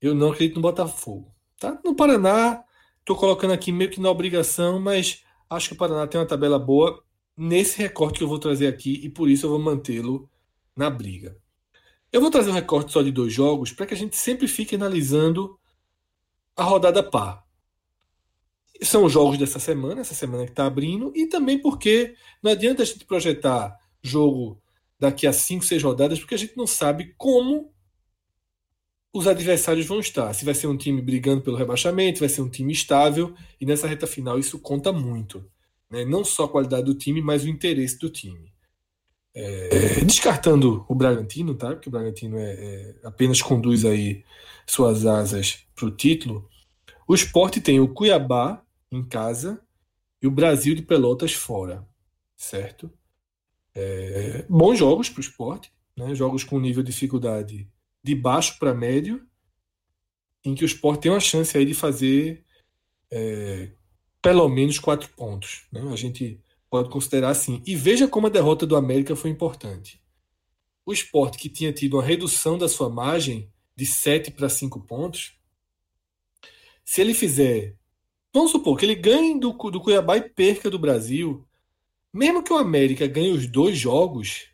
Speaker 1: eu não acredito no Botafogo. Tá? No Paraná, Estou colocando aqui meio que na obrigação, mas acho que o Paraná tem uma tabela boa nesse recorte que eu vou trazer aqui e por isso eu vou mantê-lo na briga. Eu vou trazer um recorte só de dois jogos para que a gente sempre fique analisando a rodada par. São os jogos dessa semana, essa semana que está abrindo, e também porque não adianta a gente projetar jogo daqui a 5, 6 rodadas, porque a gente não sabe como os adversários vão estar. Se vai ser um time brigando pelo rebaixamento, vai ser um time estável, e nessa reta final isso conta muito. Né? Não só a qualidade do time, mas o interesse do time. É, descartando o Bragantino, tá? Porque o Bragantino é, é apenas conduz aí suas asas para o título. O esporte tem o Cuiabá em casa e o Brasil de Pelotas fora, certo? É, bons jogos para o esporte, né? jogos com nível de dificuldade de baixo para médio, em que o Sport tem uma chance aí de fazer é, pelo menos quatro pontos. Né? A gente pode considerar assim. E veja como a derrota do América foi importante. O Sport, que tinha tido uma redução da sua margem de 7 para 5 pontos, se ele fizer. Vamos supor que ele ganhe do, do Cuiabá e perca do Brasil. Mesmo que o América ganhe os dois jogos,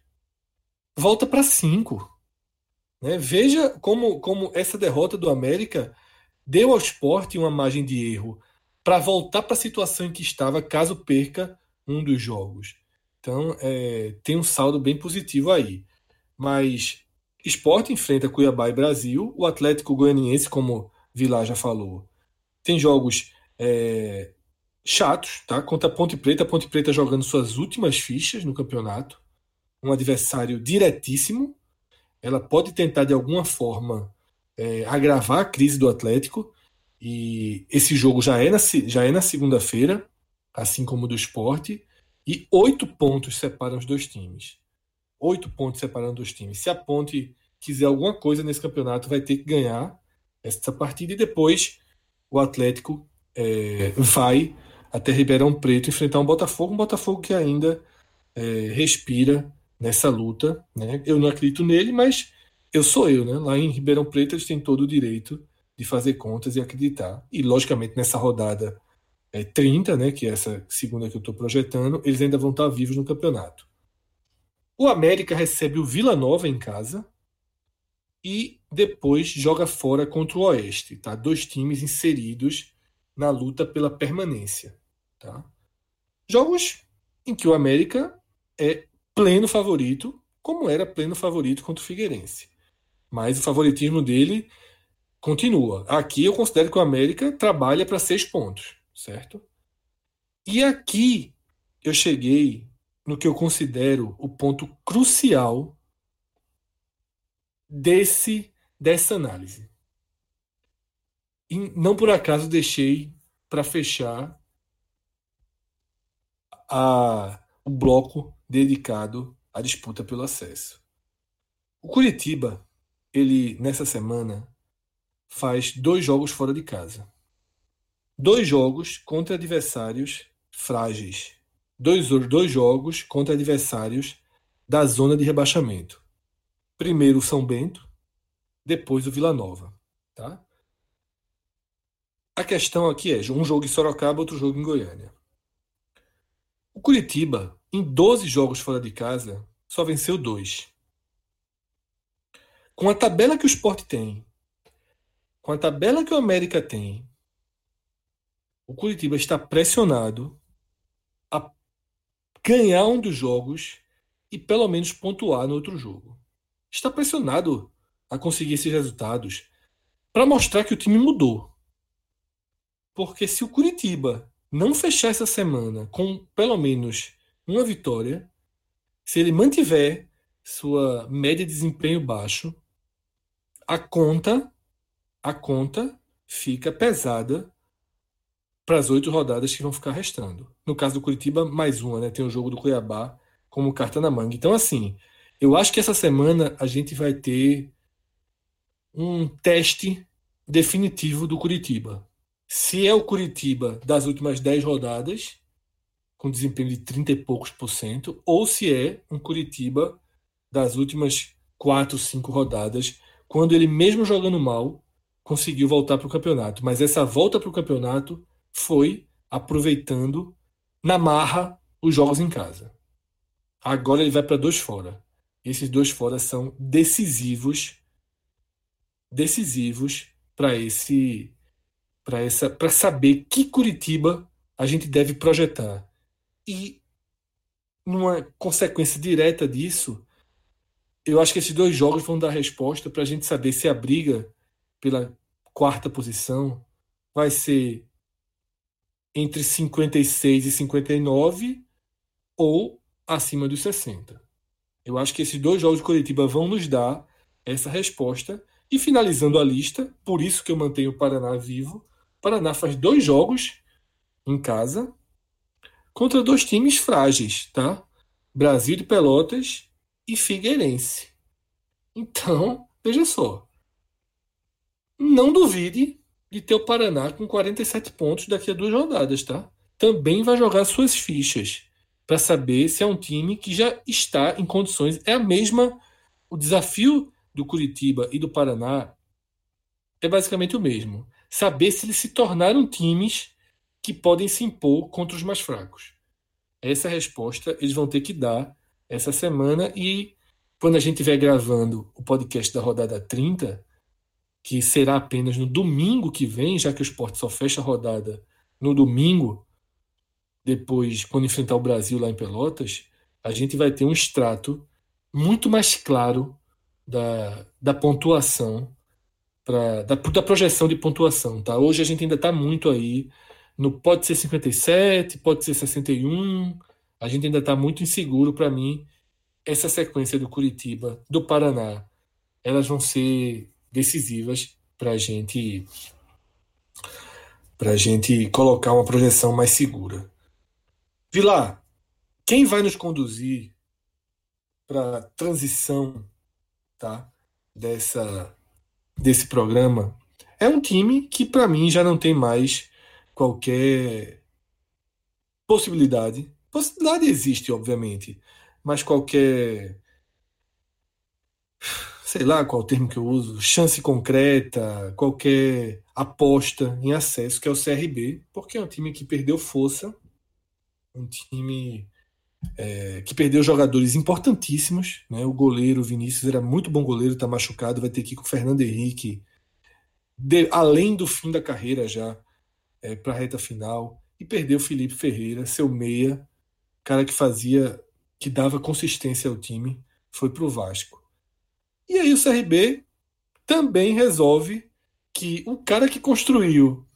Speaker 1: volta para 5. Né? Veja como, como essa derrota do América deu ao esporte uma margem de erro para voltar para a situação em que estava caso perca um dos jogos. Então, é, tem um saldo bem positivo aí. Mas esporte enfrenta Cuiabá e Brasil, o Atlético Goianiense, como Vilar já falou, tem jogos é, chatos, tá? Contra a Ponte Preta, a Ponte Preta jogando suas últimas fichas no campeonato, um adversário diretíssimo. Ela pode tentar de alguma forma é, agravar a crise do Atlético, e esse jogo já é na, já é na segunda-feira, assim como o do esporte, e oito pontos separam os dois times. Oito pontos separando os times. Se a Ponte quiser alguma coisa nesse campeonato, vai ter que ganhar essa partida e depois o Atlético é, vai até Ribeirão Preto enfrentar um Botafogo, um Botafogo que ainda é, respira nessa luta. Né? Eu não acredito nele, mas eu sou eu. Né? Lá em Ribeirão Preto eles têm todo o direito de fazer contas e acreditar. E, logicamente, nessa rodada é, 30, né, que é essa segunda que eu estou projetando, eles ainda vão estar vivos no campeonato. O América recebe o Vila Nova em casa e depois joga fora contra o Oeste. Tá? Dois times inseridos na luta pela permanência. Tá? Jogos em que o América é pleno favorito, como era pleno favorito contra o Figueirense. Mas o favoritismo dele continua. Aqui eu considero que o América trabalha para seis pontos, certo? E aqui eu cheguei no que eu considero o ponto crucial desse dessa análise. E não por acaso deixei para fechar a, o bloco dedicado à disputa pelo acesso. O Curitiba, ele nessa semana faz dois jogos fora de casa. Dois jogos contra adversários frágeis dois, dois jogos contra adversários da zona de rebaixamento. Primeiro o São Bento, depois o Vila Nova. Tá? A questão aqui é um jogo em Sorocaba, outro jogo em Goiânia. O Curitiba, em 12 jogos fora de casa, só venceu dois. Com a tabela que o Sport tem, com a tabela que o América tem, o Curitiba está pressionado ganhar um dos jogos e pelo menos pontuar no outro jogo. Está pressionado a conseguir esses resultados para mostrar que o time mudou. Porque se o Curitiba não fechar essa semana com pelo menos uma vitória, se ele mantiver sua média de desempenho baixo, a conta a conta fica pesada para as oito rodadas que vão ficar restando. No caso do Curitiba, mais uma, né? Tem o jogo do Cuiabá como carta na manga. Então, assim, eu acho que essa semana a gente vai ter um teste definitivo do Curitiba. Se é o Curitiba das últimas dez rodadas, com desempenho de 30 e poucos por cento, ou se é um Curitiba das últimas quatro, cinco rodadas, quando ele, mesmo jogando mal, conseguiu voltar para o campeonato. Mas essa volta para o campeonato foi aproveitando na marra os jogos em casa. Agora ele vai para dois fora. Esses dois fora são decisivos, decisivos para esse, para saber que Curitiba a gente deve projetar. E numa consequência direta disso, eu acho que esses dois jogos vão dar resposta para a gente saber se a briga pela quarta posição vai ser entre 56 e 59 ou acima dos 60. Eu acho que esses dois jogos de Curitiba vão nos dar essa resposta. E finalizando a lista, por isso que eu mantenho o Paraná vivo. Paraná faz dois jogos em casa contra dois times frágeis, tá? Brasil de Pelotas e Figueirense. Então, veja só. Não duvide de ter o Paraná com 47 pontos daqui a duas rodadas, tá? Também vai jogar suas fichas para saber se é um time que já está em condições. É a mesma. O desafio do Curitiba e do Paraná é basicamente o mesmo. Saber se eles se tornaram times que podem se impor contra os mais fracos. Essa resposta eles vão ter que dar essa semana e quando a gente estiver gravando o podcast da rodada 30, que será apenas no domingo que vem, já que o esporte só fecha a rodada no domingo, depois, quando enfrentar o Brasil lá em Pelotas, a gente vai ter um extrato muito mais claro da, da pontuação, pra, da, da projeção de pontuação. Tá? Hoje a gente ainda está muito aí no pode ser 57, pode ser 61, a gente ainda está muito inseguro para mim essa sequência do Curitiba, do Paraná, elas vão ser decisivas para a gente para gente colocar uma projeção mais segura. Vilar, quem vai nos conduzir para a transição, tá, dessa desse programa é um time que para mim já não tem mais qualquer possibilidade. Possibilidade existe, obviamente, mas qualquer sei lá qual termo que eu uso, chance concreta, qualquer aposta em acesso, que é o CRB, porque é um time que perdeu força, um time é, que perdeu jogadores importantíssimos. Né? O goleiro Vinícius era muito bom goleiro, está machucado, vai ter que ir com o Fernando Henrique, de, além do fim da carreira já, é, para a reta final. E perdeu Felipe Ferreira, seu meia, cara que fazia que dava consistência ao time foi para o Vasco. E aí o CRB também resolve que o cara que construiu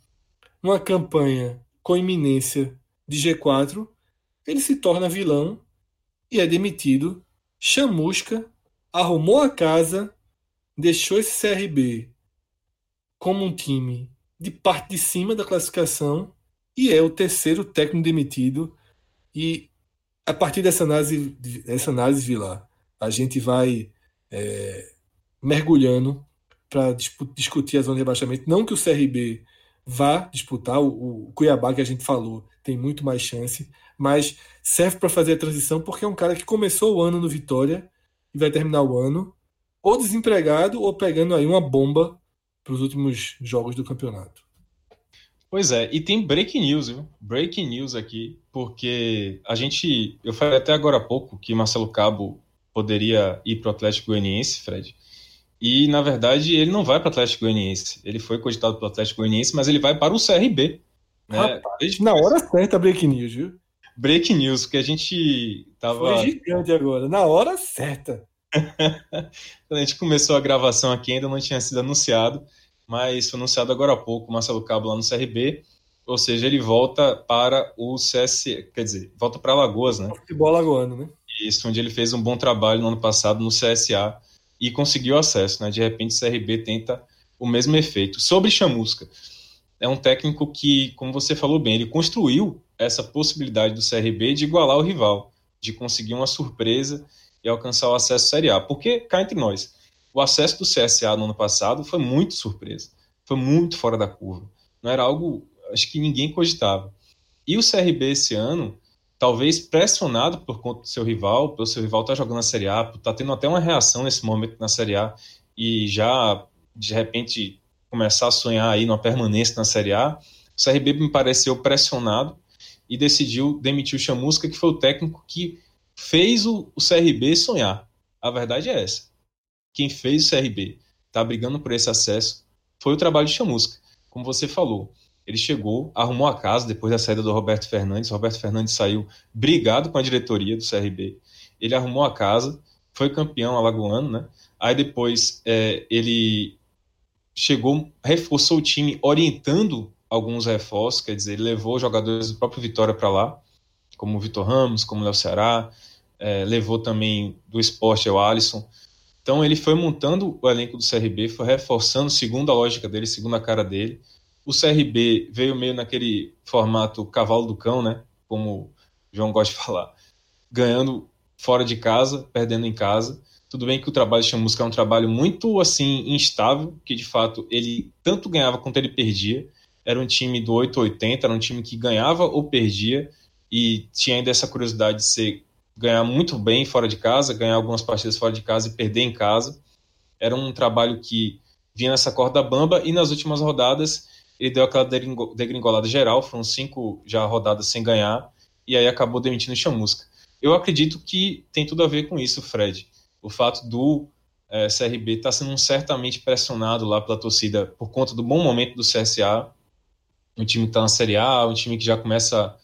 Speaker 1: uma campanha com iminência de G4, ele se torna vilão e é demitido. Chamusca arrumou a casa, deixou esse CRB como um time de parte de cima da classificação e é o terceiro técnico demitido. E a partir dessa análise, dessa análise Vilar, a gente vai é, mergulhando para discutir a zona de rebaixamento. Não que o CRB vá disputar, o, o Cuiabá que a gente falou tem muito mais chance, mas serve para fazer a transição porque é um cara que começou o ano no Vitória e vai terminar o ano ou desempregado ou pegando aí uma bomba para os últimos jogos do campeonato.
Speaker 2: Pois é, e tem breaking news, viu? Breaking news aqui, porque a gente. Eu falei até agora há pouco que Marcelo Cabo poderia ir para o Atlético Goianiense, Fred. E, na verdade, ele não vai para o Atlético Goianiense. Ele foi cogitado para o Atlético Goianiense, mas ele vai para o CRB.
Speaker 1: Né? Rapaz, na hora certa, breaking news, viu?
Speaker 2: Breaking news, porque a gente tava.
Speaker 1: Foi gigante agora, na hora certa. [laughs]
Speaker 2: Quando a gente começou a gravação aqui, ainda não tinha sido anunciado mas foi anunciado agora há pouco, o Marcelo Cabo lá no CRB, ou seja, ele volta para o CS, quer dizer, volta para Alagoas, né?
Speaker 1: Futebol alagoano, né?
Speaker 2: Isso, onde ele fez um bom trabalho no ano passado no CSA e conseguiu acesso, né? De repente o CRB tenta o mesmo efeito. Sobre Chamusca, é um técnico que, como você falou bem, ele construiu essa possibilidade do CRB de igualar o rival, de conseguir uma surpresa e alcançar o acesso à Série A. Porque, cá entre nós, o acesso do CSA no ano passado foi muito surpresa, foi muito fora da curva. Não era algo, acho que ninguém cogitava. E o CRB esse ano, talvez pressionado por conta do seu rival, pelo seu rival estar tá jogando na Série A, estar tá tendo até uma reação nesse momento na Série A e já de repente começar a sonhar aí numa permanência na Série A, o CRB me pareceu pressionado e decidiu demitir o Chamusca, que foi o técnico que fez o, o CRB sonhar. A verdade é essa quem fez o CRB está brigando por esse acesso foi o trabalho de Chamusca. Como você falou, ele chegou, arrumou a casa depois da saída do Roberto Fernandes. O Roberto Fernandes saiu brigado com a diretoria do CRB. Ele arrumou a casa, foi campeão alagoano, né? Aí depois é, ele chegou, reforçou o time, orientando alguns reforços, quer dizer, ele levou jogadores do próprio Vitória para lá, como o Vitor Ramos, como o Léo Ceará, é, levou também do esporte o Alisson. Então ele foi montando o elenco do CRB, foi reforçando segundo a lógica dele, segundo a cara dele. O CRB veio meio naquele formato cavalo do cão, né? Como o João gosta de falar, ganhando fora de casa, perdendo em casa. Tudo bem que o trabalho de Chamusca é um trabalho muito assim instável, que de fato ele tanto ganhava quanto ele perdia. Era um time do 880, era um time que ganhava ou perdia e tinha ainda essa curiosidade de ser ganhar muito bem fora de casa, ganhar algumas partidas fora de casa e perder em casa. Era um trabalho que vinha nessa corda bamba e nas últimas rodadas ele deu aquela degringolada geral, foram cinco já rodadas sem ganhar e aí acabou demitindo o Chamusca. Eu acredito que tem tudo a ver com isso, Fred. o fato do é, CRB estar tá sendo certamente pressionado lá pela torcida por conta do bom momento do CSA, um time que está na Série A, um time que já começa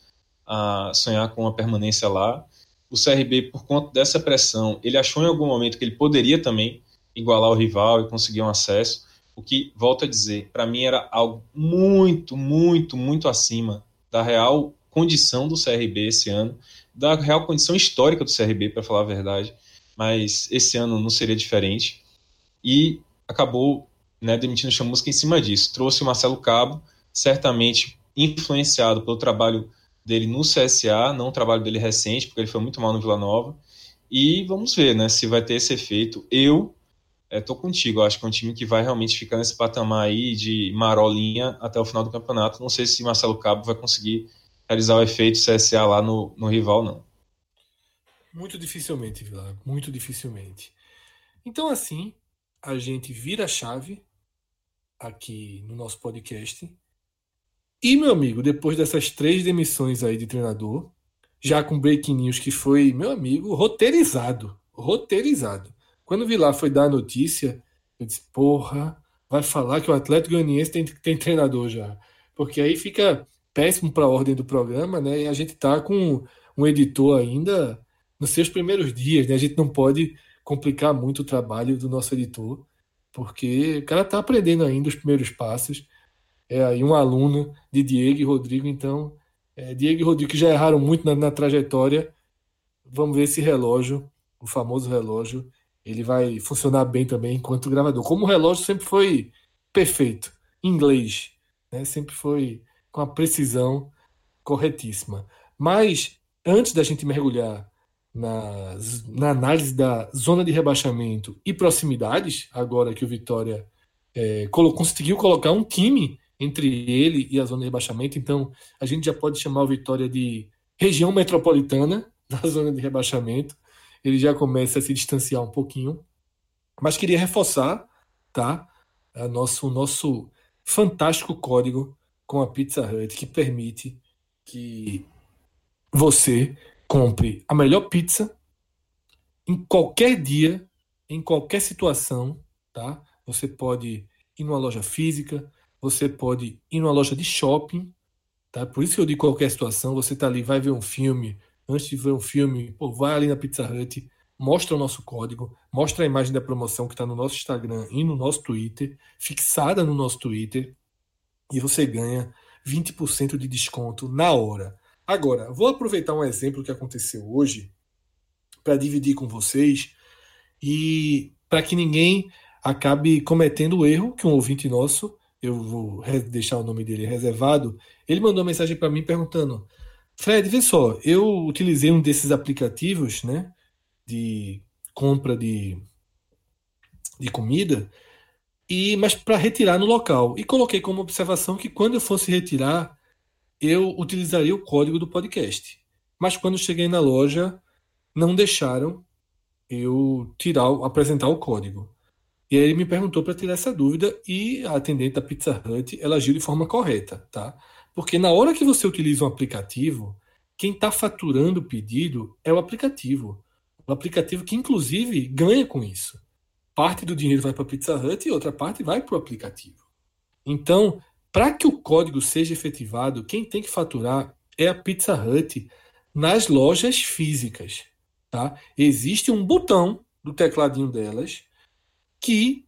Speaker 2: a sonhar com a permanência lá. O CRB, por conta dessa pressão, ele achou em algum momento que ele poderia também igualar o rival e conseguir um acesso, o que, volto a dizer, para mim era algo muito, muito, muito acima da real condição do CRB esse ano, da real condição histórica do CRB, para falar a verdade, mas esse ano não seria diferente. E acabou né, demitindo o Chamusca em cima disso. Trouxe o Marcelo Cabo, certamente influenciado pelo trabalho dele no CSA, não o trabalho dele recente, porque ele foi muito mal no Vila Nova. E vamos ver né, se vai ter esse efeito. Eu estou é, contigo, acho que é um time que vai realmente ficar nesse patamar aí de marolinha até o final do campeonato. Não sei se Marcelo Cabo vai conseguir realizar o efeito CSA lá no, no rival, não.
Speaker 1: Muito dificilmente, Vila, muito dificilmente. Então, assim, a gente vira a chave aqui no nosso podcast e, meu amigo, depois dessas três demissões aí de treinador, já com breaking news que foi, meu amigo, roteirizado. Roteirizado. Quando o Vilar foi dar a notícia, eu disse, porra, vai falar que o Atlético Goianiense tem, tem treinador já. Porque aí fica péssimo para a ordem do programa, né? E a gente tá com um editor ainda nos seus primeiros dias, né? A gente não pode complicar muito o trabalho do nosso editor, porque o cara tá aprendendo ainda os primeiros passos é aí um aluno de Diego e Rodrigo. Então, é, Diego e Rodrigo que já erraram muito na, na, trajetória. Vamos ver esse relógio, o famoso relógio, ele vai funcionar bem também enquanto gravador. Como o relógio sempre foi perfeito, inglês, né? sempre foi com a precisão corretíssima. Mas antes da gente mergulhar na, na análise da zona de rebaixamento e proximidades, agora que o Vitória é, conseguiu colocar um time entre ele e a zona de rebaixamento. Então, a gente já pode chamar o Vitória de região metropolitana [laughs] da zona de rebaixamento. Ele já começa a se distanciar um pouquinho. Mas queria reforçar, tá? A nosso, o nosso fantástico código com a Pizza Hut que permite que você compre a melhor pizza em qualquer dia, em qualquer situação, tá? Você pode ir numa loja física, você pode ir numa loja de shopping, tá? Por isso que eu digo qualquer situação, você tá ali, vai ver um filme, antes de ver um filme, pô, vai ali na Pizza Hut, mostra o nosso código, mostra a imagem da promoção que está no nosso Instagram e no nosso Twitter, fixada no nosso Twitter, e você ganha 20% de desconto na hora. Agora, vou aproveitar um exemplo que aconteceu hoje para dividir com vocês e para que ninguém acabe cometendo o erro que um ouvinte nosso eu vou deixar o nome dele reservado, ele mandou uma mensagem para mim perguntando: Fred, vê só, eu utilizei um desses aplicativos, né, de compra de, de comida, e mas para retirar no local. E coloquei como observação que quando eu fosse retirar, eu utilizaria o código do podcast. Mas quando cheguei na loja, não deixaram eu tirar, apresentar o código. E aí ele me perguntou para tirar essa dúvida e a atendente da Pizza Hut ela agiu de forma correta, tá? Porque na hora que você utiliza um aplicativo, quem está faturando o pedido é o aplicativo. O aplicativo que inclusive ganha com isso. Parte do dinheiro vai para a Pizza Hut e outra parte vai para o aplicativo. Então, para que o código seja efetivado, quem tem que faturar é a Pizza Hut nas lojas físicas. Tá? Existe um botão do tecladinho delas que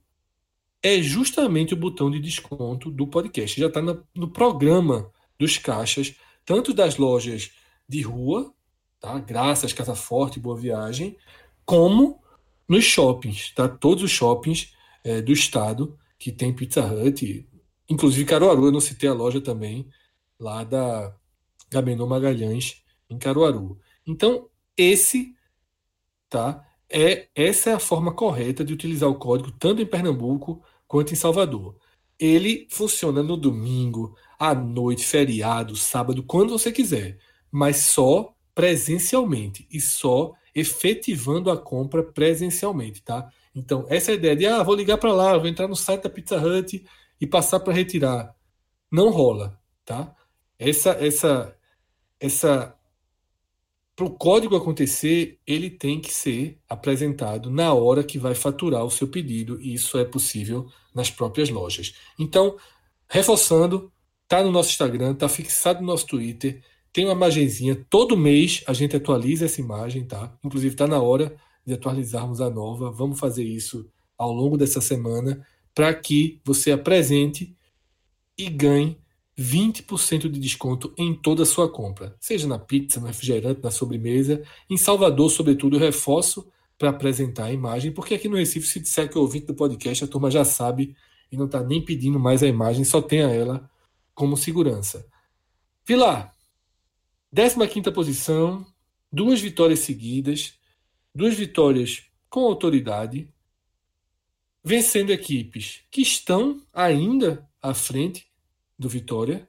Speaker 1: é justamente o botão de desconto do podcast. Já está no, programa dos caixas, tanto das lojas de rua, tá? Graças, Casa Forte, Boa Viagem, como nos shoppings, tá? Todos os shoppings é, do estado que tem Pizza Hut, inclusive Caruaru, eu não citei a loja também, lá da Gabenô Magalhães, em Caruaru. Então, esse tá é essa é a forma correta de utilizar o código tanto em Pernambuco quanto em Salvador. Ele funciona no domingo, à noite, feriado, sábado, quando você quiser, mas só presencialmente e só efetivando a compra presencialmente, tá? Então, essa é ideia de ah, vou ligar para lá, vou entrar no site da Pizza Hut e passar para retirar. Não rola, tá? Essa essa essa para o código acontecer, ele tem que ser apresentado na hora que vai faturar o seu pedido, e isso é possível nas próprias lojas. Então, reforçando, tá no nosso Instagram, tá fixado no nosso Twitter, tem uma imagenzinha, todo mês a gente atualiza essa imagem, tá? Inclusive está na hora de atualizarmos a nova. Vamos fazer isso ao longo dessa semana para que você apresente e ganhe 20% de desconto em toda a sua compra, seja na pizza, no refrigerante, na sobremesa. Em Salvador, sobretudo, eu reforço para apresentar a imagem, porque aqui no Recife, se disser que é ouvinte do podcast, a turma já sabe e não está nem pedindo mais a imagem, só tem a ela como segurança. Vilar, 15 posição, duas vitórias seguidas, duas vitórias com autoridade, vencendo equipes que estão ainda à frente do Vitória,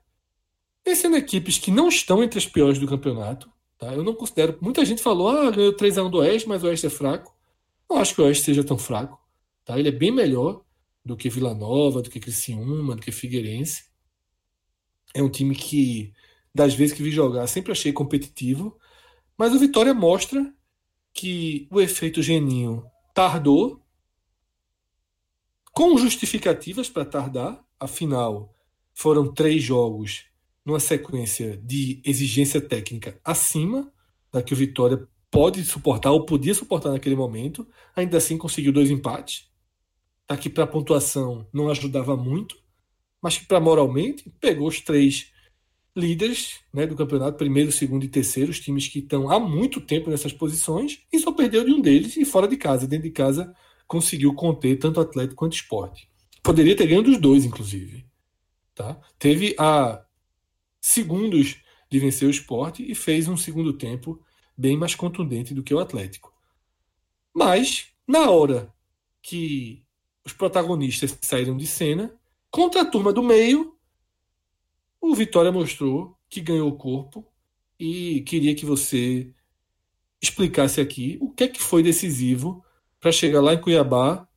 Speaker 1: vencendo equipes que não estão entre as piores do campeonato. Tá? Eu não considero. Muita gente falou, ah, ganhou 3x1 do Oeste, mas o Oeste é fraco. Não acho que o Oeste seja tão fraco. Tá? Ele é bem melhor do que Vila Nova, do que Criciúma, do que Figueirense. É um time que, das vezes que vi jogar, sempre achei competitivo. Mas o Vitória mostra que o efeito Geninho tardou, com justificativas para tardar, afinal, foram três jogos numa sequência de exigência técnica acima da que o Vitória pode suportar ou podia suportar naquele momento. Ainda assim conseguiu dois empates. Tá que para a pontuação não ajudava muito, mas que para moralmente pegou os três líderes né, do campeonato, primeiro, segundo e terceiro, os times que estão há muito tempo nessas posições, e só perdeu de um deles e fora de casa. Dentro de casa conseguiu conter tanto Atlético quanto esporte. Poderia ter ganho dos dois, inclusive. Tá? Teve a segundos de vencer o esporte e fez um segundo tempo bem mais contundente do que o Atlético. Mas, na hora que os protagonistas saíram de cena, contra a turma do meio, o Vitória mostrou que ganhou o corpo e queria que você explicasse aqui o que é que foi decisivo para chegar lá em Cuiabá,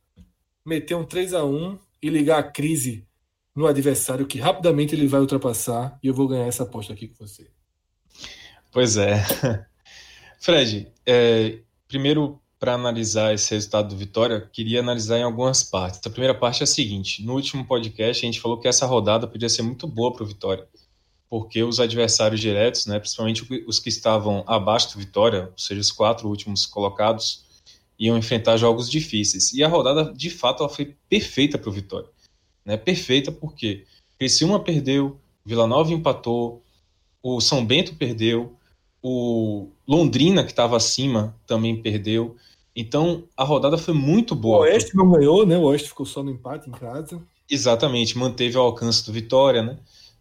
Speaker 1: meter um 3 a 1 e ligar a crise no adversário que rapidamente ele vai ultrapassar e eu vou ganhar essa aposta aqui com você.
Speaker 2: Pois é. [laughs] Fred, é, primeiro para analisar esse resultado do Vitória, queria analisar em algumas partes. A primeira parte é a seguinte: no último podcast a gente falou que essa rodada podia ser muito boa para o Vitória, porque os adversários diretos, né, principalmente os que estavam abaixo do Vitória, ou seja, os quatro últimos colocados, iam enfrentar jogos difíceis. E a rodada, de fato, ela foi perfeita para o Vitória né? Perfeita porque Criciúma perdeu, Vila Nova empatou, o São Bento perdeu, o Londrina que estava acima também perdeu. Então a rodada foi muito boa.
Speaker 1: O Oeste não ganhou, né? O Oeste ficou só no empate em casa.
Speaker 2: Exatamente, manteve o alcance do Vitória, né?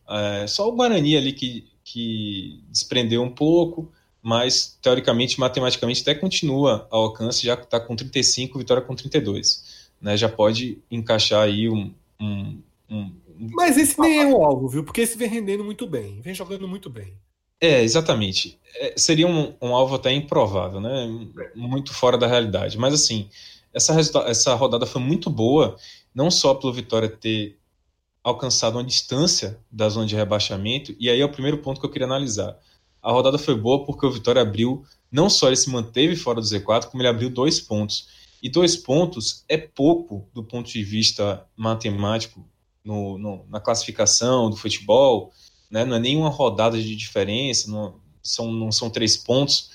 Speaker 2: É, só o Guarani ali que, que desprendeu um pouco, mas teoricamente, matematicamente, até continua ao alcance, já que está com 35, Vitória com 32. Né? Já pode encaixar aí um, um, um,
Speaker 1: Mas esse nem é um alvo, viu? Porque esse vem rendendo muito bem, vem jogando muito bem.
Speaker 2: É, exatamente. É, seria um, um, alvo até improvável, né? Muito fora da realidade. Mas assim, essa, essa rodada foi muito boa, não só pelo Vitória ter alcançado uma distância da zona de rebaixamento, e aí é o primeiro ponto que eu queria analisar. A rodada foi boa porque o Vitória abriu, não só ele se manteve fora do Z4, como ele abriu dois pontos. E dois pontos é pouco do ponto de vista matemático no, no, na classificação do futebol, né? não é nenhuma rodada de diferença, não são, não são três pontos,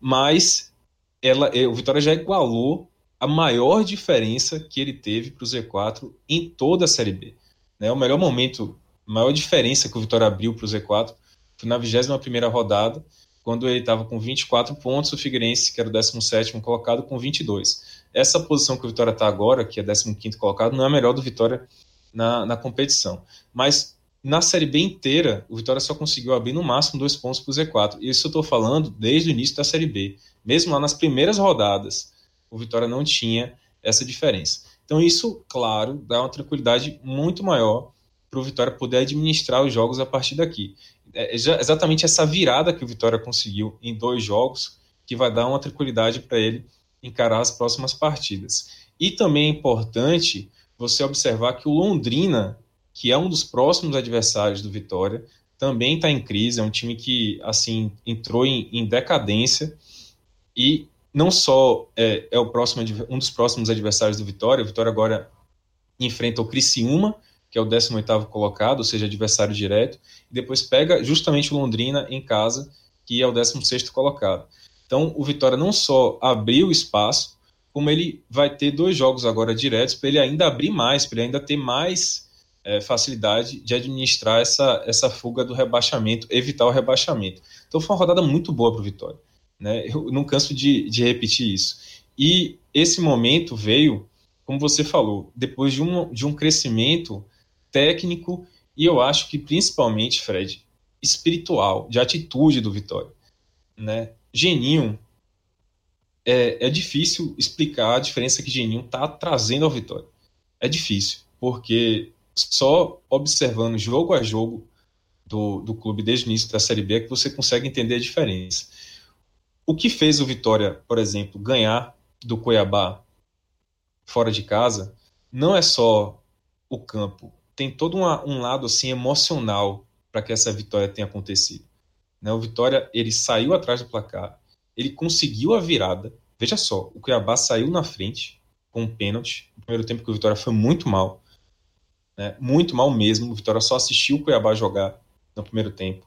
Speaker 2: mas ela, é, o Vitória já igualou a maior diferença que ele teve para o Z4 em toda a Série B. Né? O melhor momento, a maior diferença que o Vitória abriu para o Z4 foi na 21ª rodada, quando ele estava com 24 pontos, o Figueirense, que era o 17º colocado, com 22 essa posição que o Vitória está agora, que é 15 colocado, não é a melhor do Vitória na, na competição. Mas na Série B inteira, o Vitória só conseguiu abrir no máximo dois pontos para o Z4. E isso eu estou falando desde o início da Série B. Mesmo lá nas primeiras rodadas, o Vitória não tinha essa diferença. Então, isso, claro, dá uma tranquilidade muito maior para o Vitória poder administrar os jogos a partir daqui. É exatamente essa virada que o Vitória conseguiu em dois jogos que vai dar uma tranquilidade para ele encarar as próximas partidas. E também é importante você observar que o Londrina, que é um dos próximos adversários do Vitória, também está em crise, é um time que assim entrou em, em decadência e não só é, é, o próximo um dos próximos adversários do Vitória, o Vitória agora enfrenta o Criciúma, que é o 18º colocado, ou seja, adversário direto, e depois pega justamente o Londrina em casa, que é o 16º colocado. Então, o Vitória não só abriu espaço, como ele vai ter dois jogos agora diretos para ele ainda abrir mais, para ele ainda ter mais é, facilidade de administrar essa, essa fuga do rebaixamento, evitar o rebaixamento. Então, foi uma rodada muito boa para o Vitória. Né? Eu não canso de, de repetir isso. E esse momento veio, como você falou, depois de um, de um crescimento técnico e eu acho que principalmente, Fred, espiritual, de atitude do Vitória. Né? Geninho, é, é difícil explicar a diferença que Geninho está trazendo ao Vitória. É difícil, porque só observando jogo a jogo do, do clube desde o início da Série B é que você consegue entender a diferença. O que fez o Vitória, por exemplo, ganhar do Cuiabá fora de casa não é só o campo, tem todo uma, um lado assim emocional para que essa vitória tenha acontecido. Né? O Vitória ele saiu atrás do placar, ele conseguiu a virada. Veja só, o Cuiabá saiu na frente com um pênalti. No primeiro tempo que o Vitória foi muito mal, né? muito mal mesmo. O Vitória só assistiu o Cuiabá jogar no primeiro tempo.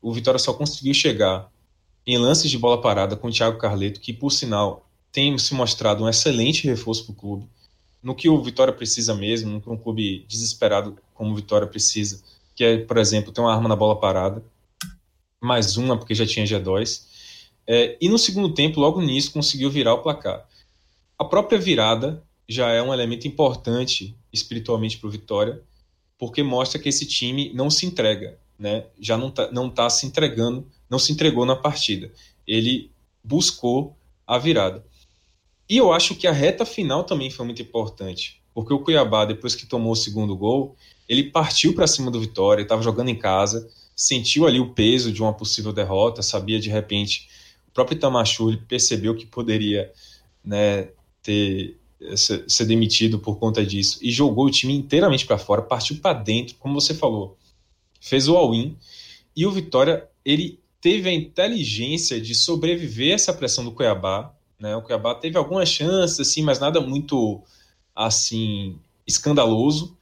Speaker 2: O Vitória só conseguiu chegar em lances de bola parada com o Thiago Carleto, que por sinal tem se mostrado um excelente reforço para o clube no que o Vitória precisa mesmo, um clube desesperado como o Vitória precisa, que é, por exemplo, ter uma arma na bola parada, mais uma, porque já tinha G2. É, e no segundo tempo, logo nisso, conseguiu virar o placar. A própria virada já é um elemento importante espiritualmente para o Vitória, porque mostra que esse time não se entrega, né? já não está não tá se entregando, não se entregou na partida. Ele buscou a virada. E eu acho que a reta final também foi muito importante, porque o Cuiabá, depois que tomou o segundo gol, ele partiu para cima do Vitória, estava jogando em casa, sentiu ali o peso de uma possível derrota, sabia de repente, o próprio Itamachu percebeu que poderia né, ter ser, ser demitido por conta disso e jogou o time inteiramente para fora, partiu para dentro, como você falou, fez o all-in e o Vitória ele teve a inteligência de sobreviver a essa pressão do Cuiabá, né? O Cuiabá teve algumas chances, assim, mas nada muito assim escandaloso.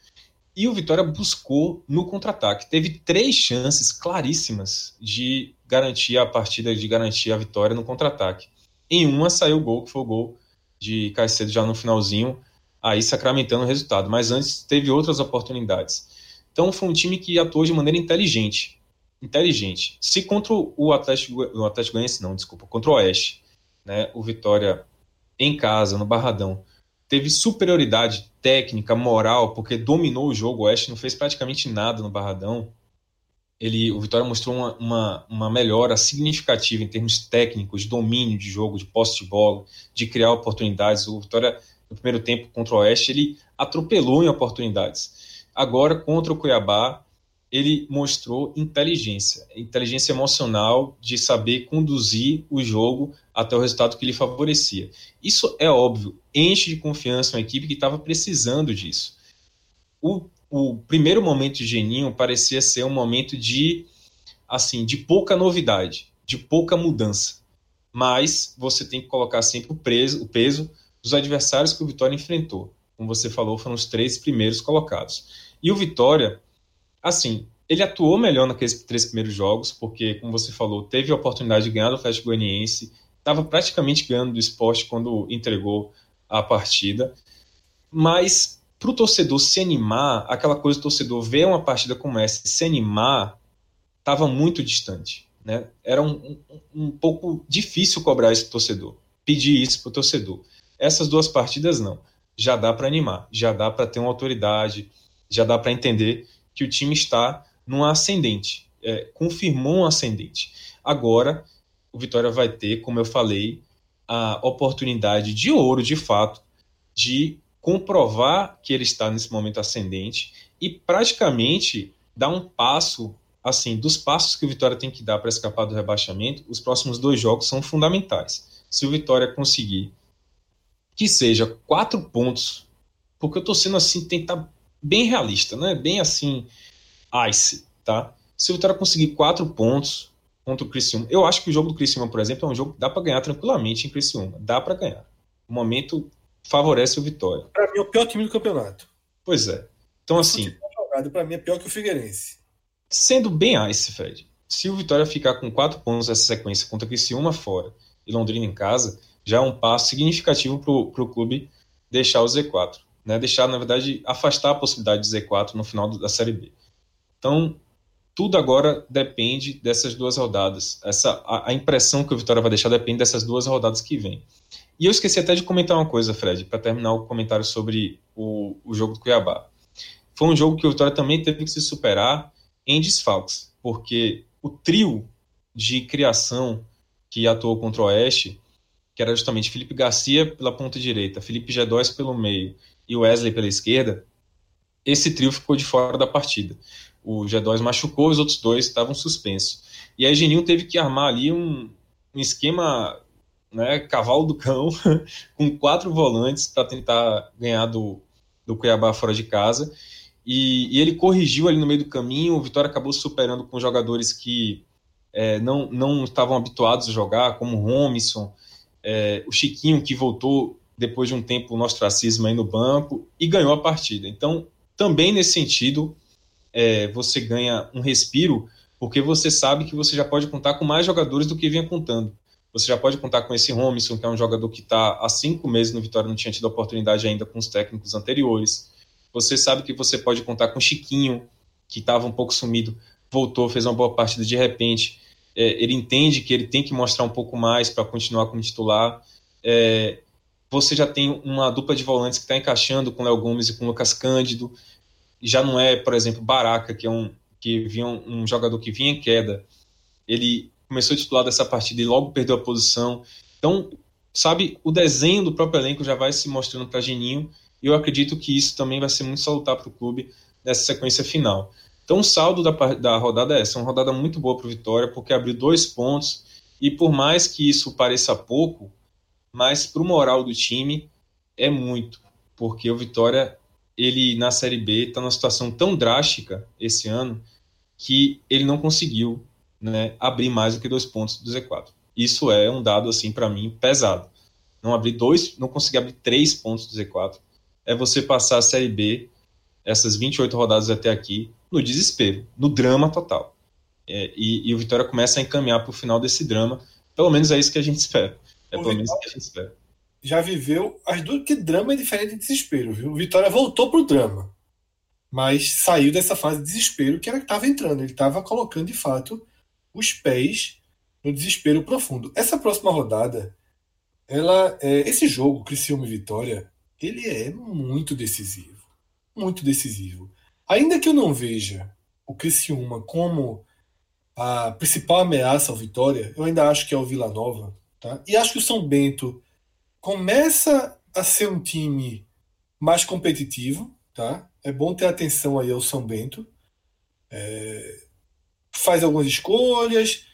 Speaker 2: E o Vitória buscou no contra-ataque. Teve três chances claríssimas de garantir a partida, de garantir a vitória no contra-ataque. Em uma saiu o gol, que foi o gol de Caicedo já no finalzinho, aí sacramentando o resultado. Mas antes teve outras oportunidades. Então foi um time que atuou de maneira inteligente. Inteligente. Se contra o Atlético, o Atlético Goianiense, não, desculpa, contra o Oeste, né, o Vitória em casa, no Barradão, teve superioridade técnica, moral, porque dominou o jogo. O Oeste não fez praticamente nada no Barradão. Ele, o Vitória mostrou uma, uma, uma melhora significativa em termos técnicos, de domínio de jogo, de posse de bola, de criar oportunidades. O Vitória, no primeiro tempo contra o Oeste, ele atropelou em oportunidades. Agora, contra o Cuiabá, ele mostrou inteligência, inteligência emocional de saber conduzir o jogo até o resultado que lhe favorecia. Isso é óbvio, enche de confiança uma equipe que estava precisando disso. O, o primeiro momento de Geninho parecia ser um momento de assim, de pouca novidade, de pouca mudança. Mas você tem que colocar sempre o, preso, o peso dos adversários que o Vitória enfrentou. Como você falou, foram os três primeiros colocados. E o Vitória assim, ele atuou melhor naqueles três primeiros jogos, porque, como você falou, teve a oportunidade de ganhar do Atlético Goianiense, estava praticamente ganhando do esporte quando entregou a partida. Mas, para o torcedor se animar, aquela coisa do torcedor ver uma partida como essa se animar, estava muito distante. Né? Era um, um, um pouco difícil cobrar esse torcedor, pedir isso para o torcedor. Essas duas partidas, não. Já dá para animar, já dá para ter uma autoridade, já dá para entender que o time está num ascendente, é, confirmou um ascendente. Agora, o Vitória vai ter, como eu falei, a oportunidade de ouro, de fato, de comprovar que ele está nesse momento ascendente e praticamente dar um passo, assim, dos passos que o Vitória tem que dar para escapar do rebaixamento, os próximos dois jogos são fundamentais. Se o Vitória conseguir que seja quatro pontos, porque eu estou sendo assim, tentar bem realista, né? Bem assim, ice, tá? Se o Vitória conseguir quatro pontos contra o Criciúma, eu acho que o jogo do Criciúma, por exemplo, é um jogo que dá para ganhar tranquilamente em Criciúma. Dá para ganhar. O momento favorece o Vitória.
Speaker 1: Para mim é o pior time do campeonato.
Speaker 2: Pois é. Então assim,
Speaker 1: para mim é pior que o Figueirense.
Speaker 2: Sendo bem ice, Fred. Se o Vitória ficar com quatro pontos nessa sequência contra o Criciúma fora e Londrina em casa, já é um passo significativo para o clube deixar o Z4. Né? Deixar, na verdade, afastar a possibilidade de Z4 no final da Série B. Então, tudo agora depende dessas duas rodadas. Essa, a, a, impressão que o Vitória vai deixar depende dessas duas rodadas que vem. E eu esqueci até de comentar uma coisa, Fred, para terminar o comentário sobre o, o jogo do Cuiabá. Foi um jogo que o Vitória também teve que se superar em desfalques, porque o trio de criação que atuou contra o Oeste, que era justamente Felipe Garcia pela ponta direita, Felipe Gedóis pelo meio e Wesley pela esquerda, esse trio ficou de fora da partida. O G2 machucou, os outros dois estavam suspensos. E aí Geninho teve que armar ali um, um esquema né, cavalo do cão, [laughs] com quatro volantes para tentar ganhar do, do Cuiabá fora de casa. E, e, ele corrigiu ali no meio do caminho. O Vitória acabou superando com jogadores que é, não, não estavam habituados a jogar, como o Romisson, é, o Chiquinho, que voltou depois de um tempo no ostracismo aí no banco e ganhou a partida. Então, também nesse sentido, é, você ganha um respiro, porque você sabe que você já pode contar com mais jogadores do que vinha contando. Você já pode contar com esse Romisson, que é um jogador que está há cinco meses no Vitória, não tinha tido oportunidade ainda com os técnicos anteriores. Você sabe que você pode contar com Chiquinho, que estava um pouco sumido, voltou, fez uma boa partida de repente. É, ele entende que ele tem que mostrar um pouco mais para continuar como titular. É, você já tem uma dupla de volantes que está encaixando com o Léo Gomes e com o Lucas Cândido já não é, por exemplo, Baraka, que é um que vinha um, um jogador que vinha em queda. Ele começou a titular dessa partida e logo perdeu a posição. Então, sabe, o desenho do próprio elenco já vai se mostrando para Geninho, e eu acredito que isso também vai ser muito salutar para o clube nessa sequência final. Então, o saldo da, da rodada é essa, uma rodada muito boa para o Vitória, porque abriu dois pontos, e por mais que isso pareça pouco, mas para o moral do time é muito, porque o Vitória ele na Série B está numa situação tão drástica esse ano que ele não conseguiu né, abrir mais do que dois pontos do Z4. Isso é um dado assim para mim pesado. Não abrir dois, não conseguir abrir três pontos do Z4 é você passar a Série B essas 28 rodadas até aqui no desespero, no drama total. É, e, e, o Vitória começa a encaminhar para o final desse drama. Pelo menos é isso que a gente [laughs] espera. É o pelo Vitória, menos que a gente espera
Speaker 1: já viveu as duas, que drama é diferente de desespero, viu? Vitória voltou pro drama, mas saiu dessa fase de desespero que era que estava entrando. Ele estava colocando de fato os pés no desespero profundo. Essa próxima rodada, ela, é, esse jogo, Criciúma e Vitória, ele é muito decisivo, muito decisivo. Ainda que eu não veja o Criciúma como a principal ameaça ao Vitória, eu ainda acho que é o Vila Nova, tá? E acho que o São Bento começa a ser um time mais competitivo, tá? É bom ter atenção aí ao São Bento. É, faz algumas escolhas,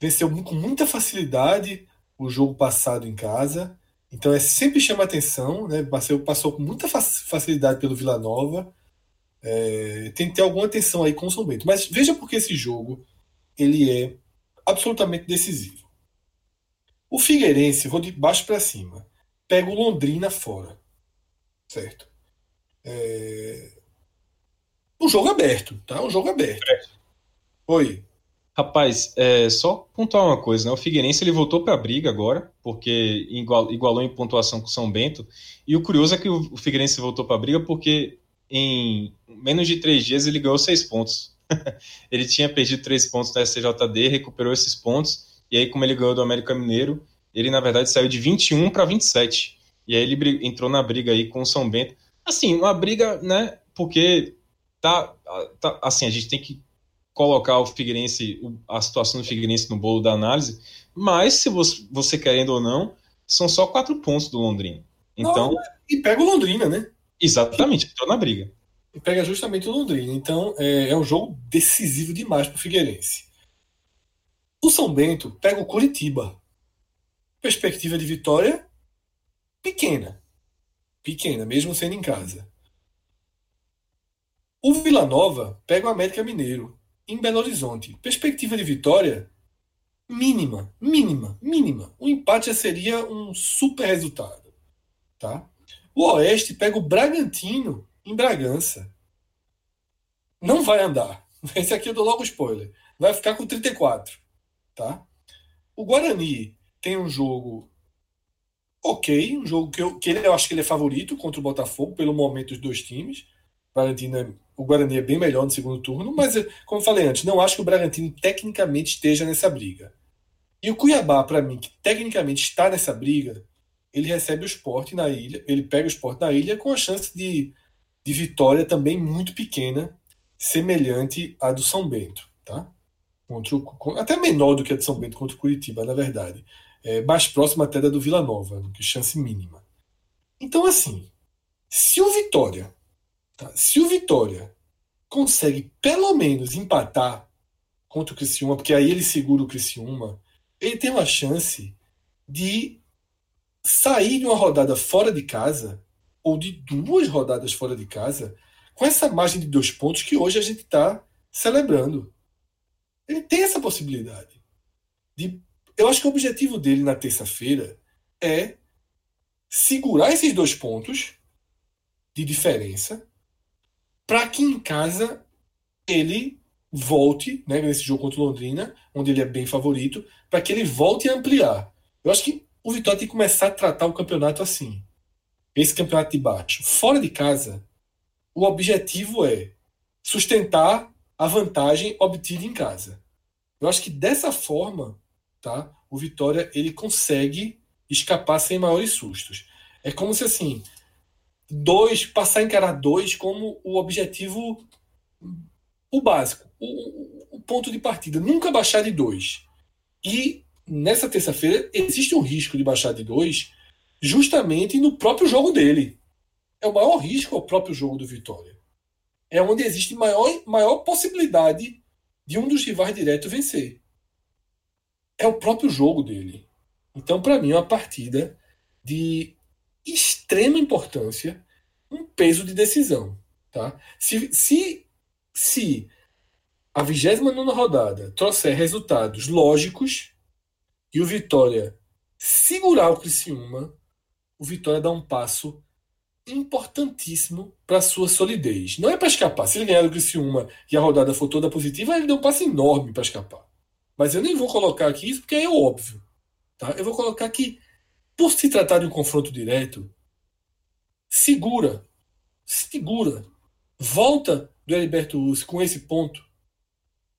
Speaker 1: venceu com muita facilidade o jogo passado em casa. Então é sempre chama atenção, né? Passou, passou com muita facilidade pelo Vila Nova. É, tem que ter alguma atenção aí com o São Bento. Mas veja porque esse jogo ele é absolutamente decisivo. O Figueirense, vou de baixo para cima pega o Londrina fora. Certo? É... Um jogo aberto, tá? Um jogo aberto. É. Oi.
Speaker 2: Rapaz, é, só pontuar uma coisa, né? O Figueirense ele voltou para a briga agora, porque igual, igualou em pontuação com o São Bento. E o curioso é que o Figueirense voltou para a briga porque em menos de três dias ele ganhou seis pontos. [laughs] ele tinha perdido três pontos da SCJD, recuperou esses pontos, e aí, como ele ganhou do América Mineiro, ele na verdade saiu de 21 para 27. E aí ele entrou na briga aí com o São Bento. Assim, uma briga, né? Porque tá, tá assim, a gente tem que colocar o Figueirense, a situação do Figueirense no bolo da análise, mas se você, você querendo ou não, são só quatro pontos do Londrina. Então, não,
Speaker 1: e pega o Londrina, né?
Speaker 2: Exatamente, entrou na briga.
Speaker 1: E pega justamente o Londrina. Então, é, é um jogo decisivo demais para o Figueirense. O São Bento pega o Curitiba perspectiva de vitória pequena. Pequena, mesmo sendo em casa. O Vila Nova pega o América Mineiro. em Belo Horizonte. Perspectiva de vitória mínima, mínima, mínima. O empate seria um super resultado, tá? O Oeste pega o Bragantino em Bragança. Não vai andar. [laughs] Esse aqui eu dou logo spoiler. Vai ficar com 34, tá? O Guarani tem um jogo ok, um jogo que, eu, que ele, eu acho que ele é favorito contra o Botafogo, pelo momento dos dois times. O, é, o Guarani é bem melhor no segundo turno, mas, como falei antes, não acho que o Bragantino tecnicamente esteja nessa briga. E o Cuiabá, para mim, que tecnicamente está nessa briga, ele recebe o esporte na ilha, ele pega o esporte na ilha com a chance de, de vitória também muito pequena, semelhante à do São Bento, tá? Contra o, até menor do que a do São Bento contra o Curitiba, na verdade é, mais próxima até da do Vila Nova, que chance mínima. Então, assim, se o Vitória, tá, se o Vitória consegue pelo menos empatar contra o Criciúma, porque aí ele segura o Criciúma, ele tem uma chance de sair de uma rodada fora de casa, ou de duas rodadas fora de casa, com essa margem de dois pontos que hoje a gente está celebrando. Ele tem essa possibilidade de eu acho que o objetivo dele na terça-feira é segurar esses dois pontos de diferença para que em casa ele volte, né, nesse jogo contra o Londrina, onde ele é bem favorito, para que ele volte a ampliar. Eu acho que o Vitória tem que começar a tratar o campeonato assim. Esse campeonato de baixo. Fora de casa, o objetivo é sustentar a vantagem obtida em casa. Eu acho que dessa forma tá? O Vitória ele consegue escapar sem maiores sustos. É como se assim, dois, passar a encarar dois como o objetivo, o básico, o, o ponto de partida. Nunca baixar de dois. E nessa terça-feira existe um risco de baixar de dois, justamente no próprio jogo dele. É o maior risco ao próprio jogo do Vitória. É onde existe maior, maior possibilidade de um dos rivais diretos vencer é o próprio jogo dele. Então, para mim, é uma partida de extrema importância, um peso de decisão. Tá? Se, se, se a 29 rodada trouxer resultados lógicos e o Vitória segurar o Criciúma, o Vitória dá um passo importantíssimo para sua solidez. Não é para escapar. Se ele ganhar o Criciúma e a rodada for toda positiva, ele deu um passo enorme para escapar. Mas eu nem vou colocar aqui isso porque é óbvio. Tá? Eu vou colocar que, por se tratar de um confronto direto, segura, segura, volta do Heriberto Luz com esse ponto,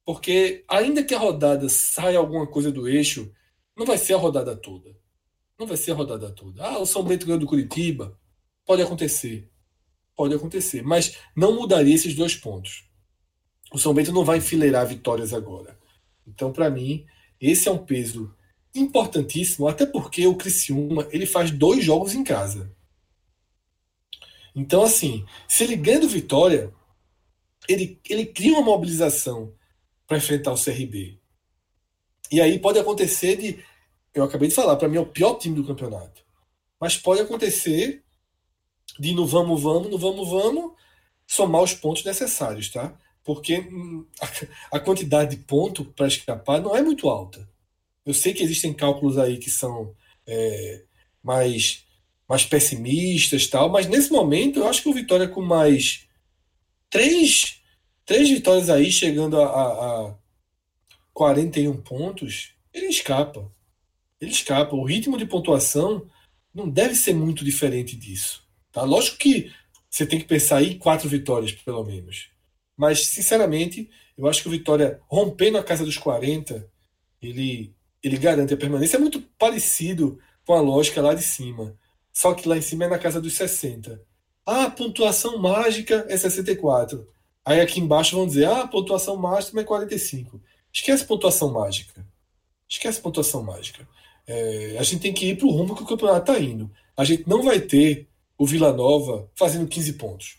Speaker 1: porque ainda que a rodada saia alguma coisa do eixo, não vai ser a rodada toda. Não vai ser a rodada toda. Ah, o São Bento ganhou do Curitiba. Pode acontecer. Pode acontecer. Mas não mudaria esses dois pontos. O São Bento não vai enfileirar vitórias agora. Então, para mim, esse é um peso importantíssimo, até porque o Criciúma ele faz dois jogos em casa. Então, assim, se ele ganha do Vitória, ele, ele cria uma mobilização para enfrentar o CRB. E aí pode acontecer de. Eu acabei de falar, para mim é o pior time do campeonato. Mas pode acontecer de no vamos, vamos, no vamos, vamos, somar os pontos necessários, tá? Porque hum, [laughs] a quantidade de ponto para escapar não é muito alta. Eu sei que existem cálculos aí que são é, mais, mais pessimistas tal, mas nesse momento eu acho que o Vitória com mais três, três vitórias aí, chegando a, a, a 41 pontos, ele escapa. Ele escapa. O ritmo de pontuação não deve ser muito diferente disso. Tá? Lógico que você tem que pensar aí quatro vitórias, pelo menos. Mas, sinceramente, eu acho que o Vitória, rompendo a casa dos 40, ele, ele garante a permanência. É muito parecido com a lógica lá de cima. Só que lá em cima é na casa dos 60. Ah, a pontuação mágica é 64. Aí aqui embaixo vão dizer, ah, a pontuação mágica é 45. Esquece pontuação mágica. Esquece pontuação mágica. É, a gente tem que ir para o rumo que o campeonato está indo. A gente não vai ter o Vila Nova fazendo 15 pontos.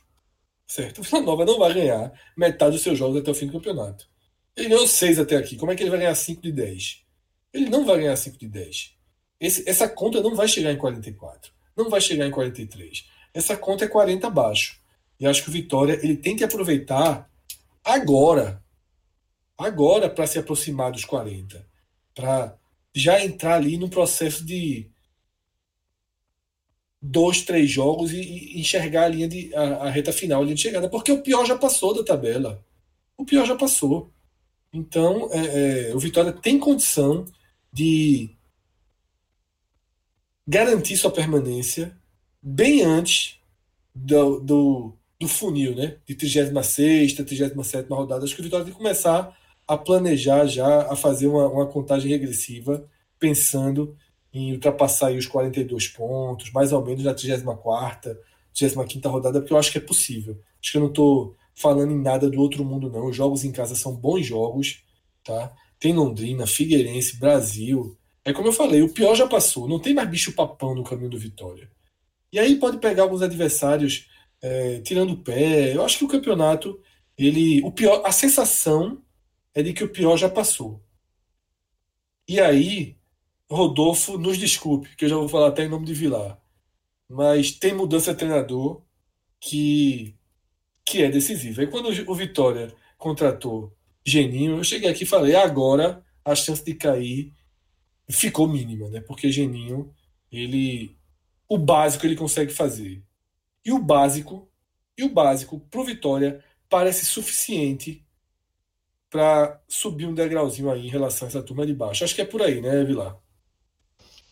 Speaker 1: Certo? [laughs] O Vila Nova não vai ganhar metade dos seus jogos até o fim do campeonato. Ele ganhou 6 até aqui. Como é que ele vai ganhar 5 de 10? Ele não vai ganhar 5 de 10. Esse, essa conta não vai chegar em 44. Não vai chegar em 43. Essa conta é 40 abaixo. E acho que o Vitória ele tem que aproveitar agora agora para se aproximar dos 40, para já entrar ali no processo de dois, três jogos e, e enxergar a linha de a, a, reta final, a linha de chegada, porque o pior já passou da tabela. O pior já passou. Então, é, é, o Vitória tem condição de garantir sua permanência bem antes do, do, do funil, né? De 36, 37 rodada. Acho que o Vitória tem que começar a planejar já, a fazer uma, uma contagem regressiva, pensando em ultrapassar os 42 pontos, mais ou menos na 34, 35 rodada, porque eu acho que é possível. Acho que eu não estou falando em nada do outro mundo, não. Os jogos em casa são bons jogos, tá? Tem Londrina, Figueirense, Brasil. É como eu falei, o pior já passou. Não tem mais bicho papão no caminho do Vitória. E aí pode pegar alguns adversários é, tirando o pé. Eu acho que o campeonato, ele, o pior, a sensação é de que o pior já passou. E aí, Rodolfo, nos desculpe, que eu já vou falar até em nome de Vilar, mas tem mudança de treinador que que é decisiva. E quando o Vitória contratou Geninho, eu cheguei aqui e falei, agora a chance de cair ficou mínima, né? Porque Geninho, ele o básico ele consegue fazer. E o básico, e o básico pro Vitória parece suficiente para subir um degrauzinho aí em relação a essa turma de baixo. Acho que é por aí, né, Vilar?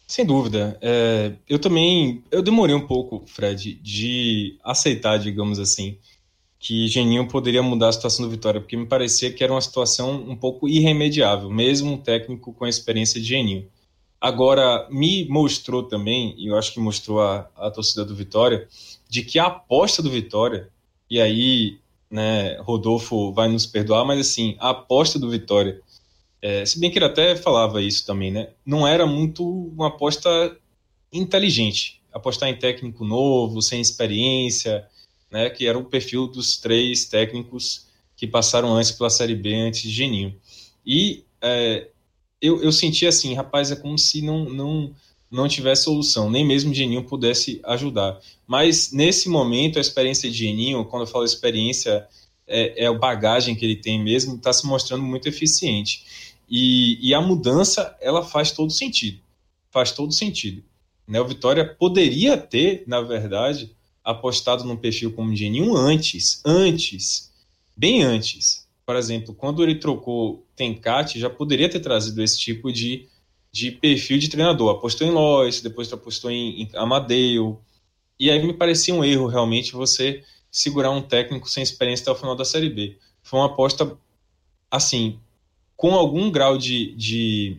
Speaker 2: Sem dúvida. É, eu também eu demorei um pouco, Fred, de aceitar, digamos assim, que Geninho poderia mudar a situação do Vitória, porque me parecia que era uma situação um pouco irremediável, mesmo um técnico com a experiência de Geninho. Agora, me mostrou também, e eu acho que mostrou a, a torcida do Vitória, de que a aposta do Vitória, e aí, né, Rodolfo vai nos perdoar, mas assim, a aposta do Vitória, é, se bem que ele até falava isso também, né, não era muito uma aposta inteligente, apostar em técnico novo, sem experiência, né, que era o perfil dos três técnicos que passaram antes pela Série B, antes de Geninho. E é, eu, eu senti assim, rapaz, é como se não, não, não tivesse solução, nem mesmo Geninho pudesse ajudar. Mas nesse momento, a experiência de Geninho, quando eu falo experiência, é, é a bagagem que ele tem mesmo, está se mostrando muito eficiente. E, e, a mudança, ela faz todo sentido. Faz todo sentido. Né? O Vitória poderia ter, na verdade, apostado num perfil como Geninho antes, antes, bem antes. Por exemplo, quando ele trocou Tencate, já poderia ter trazido esse tipo de, de perfil de treinador. Apostou em Lois, depois apostou em, em Amadeu. E aí me parecia um erro realmente você segurar um técnico sem experiência até o final da Série B. Foi uma aposta, assim, com algum grau de, de,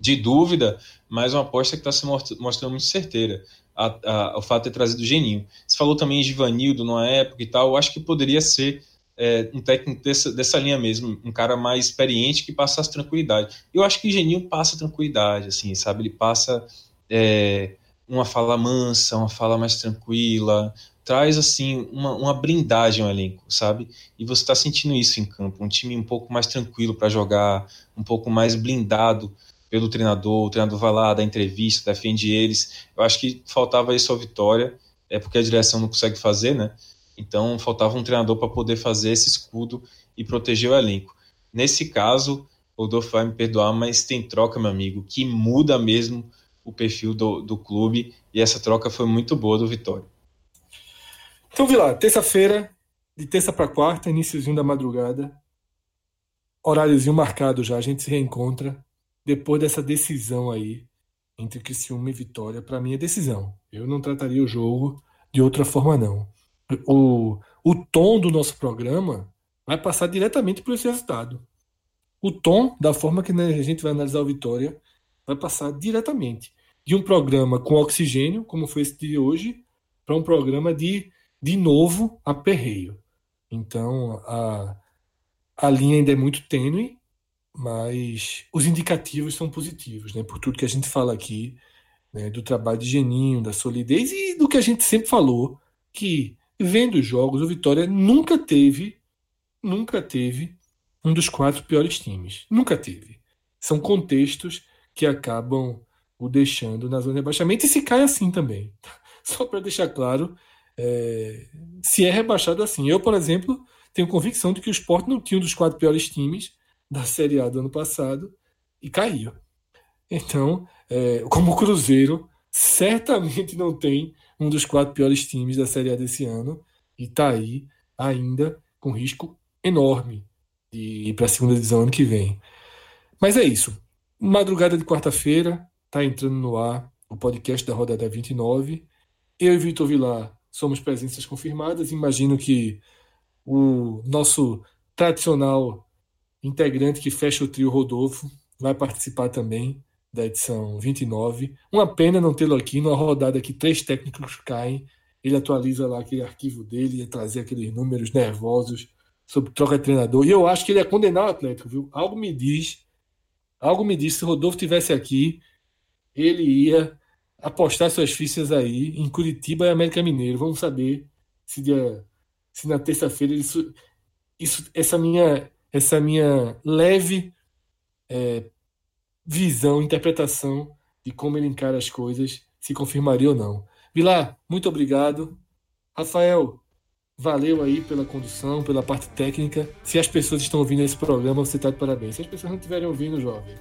Speaker 2: de dúvida, mas uma aposta que está se mostrando muito certeira a, a, o fato de ter trazido o Geninho. Você falou também de Givanildo numa época e tal, eu acho que poderia ser é, um técnico dessa, dessa linha mesmo, um cara mais experiente que passasse tranquilidade. Eu acho que o Geninho passa tranquilidade, assim, sabe? Ele passa é, uma fala mansa, uma fala mais tranquila, traz, assim, uma, uma blindagem ao elenco, sabe? E você está sentindo isso em campo, um time um pouco mais tranquilo para jogar, um pouco mais blindado pelo treinador, o treinador vai lá, dá entrevista, defende eles. Eu acho que faltava isso ao Vitória, é porque a direção não consegue fazer, né? Então faltava um treinador para poder fazer esse escudo e proteger o elenco. Nesse caso, o Rodolfo vai me perdoar, mas tem troca, meu amigo, que muda mesmo o perfil do, do clube e essa troca foi muito boa do Vitória.
Speaker 1: Então, Vilar, terça-feira, de terça para quarta, iníciozinho da madrugada, horáriozinho marcado já, a gente se reencontra depois dessa decisão aí entre Criciúma e Vitória, para mim é decisão. Eu não trataria o jogo de outra forma, não. O, o tom do nosso programa vai passar diretamente por esse resultado. O tom, da forma que a gente vai analisar o Vitória, vai passar diretamente de um programa com oxigênio, como foi esse de hoje, para um programa de, de novo, aperreio. Então, a, a linha ainda é muito tênue, mas os indicativos são positivos, né? Por tudo que a gente fala aqui, né? do trabalho de Geninho, da solidez e do que a gente sempre falou, que vendo os jogos, o Vitória nunca teve, nunca teve um dos quatro piores times. Nunca teve. São contextos que acabam o deixando na zona de rebaixamento e se cai assim também. [laughs] Só para deixar claro, é, se é rebaixado assim. Eu, por exemplo, tenho convicção de que o Sport não tinha um dos quatro piores times da Série A do ano passado e caiu. Então, é, como o Cruzeiro certamente não tem um dos quatro piores times da Série A desse ano e está aí ainda com risco enorme de ir para a segunda divisão ano que vem. Mas é isso. Madrugada de quarta-feira, está entrando no ar o podcast da rodada 29. Eu e Vitor Vilar somos presenças confirmadas. Imagino que o nosso tradicional integrante que fecha o trio Rodolfo vai participar também da edição 29. Uma pena não tê-lo aqui numa rodada que três técnicos caem. Ele atualiza lá aquele arquivo dele e trazer aqueles números nervosos sobre troca de treinador. E eu acho que ele é condenar o Atlético, viu? Algo me diz, algo me diz, se Rodolfo tivesse aqui, ele ia apostar suas fichas aí em Curitiba e América Mineiro. Vamos saber se, dia, se na terça-feira isso, isso, essa minha, essa minha leve é, visão, interpretação de como ele encara as coisas se confirmaria ou não. Vilar, muito obrigado. Rafael, Valeu aí pela condução, pela parte técnica. Se as pessoas estão ouvindo esse programa, você está de parabéns. Se as pessoas não estiverem ouvindo, jovem,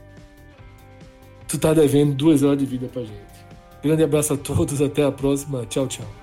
Speaker 1: tu tá devendo duas horas de vida pra gente. Grande abraço a todos, até a próxima. Tchau, tchau.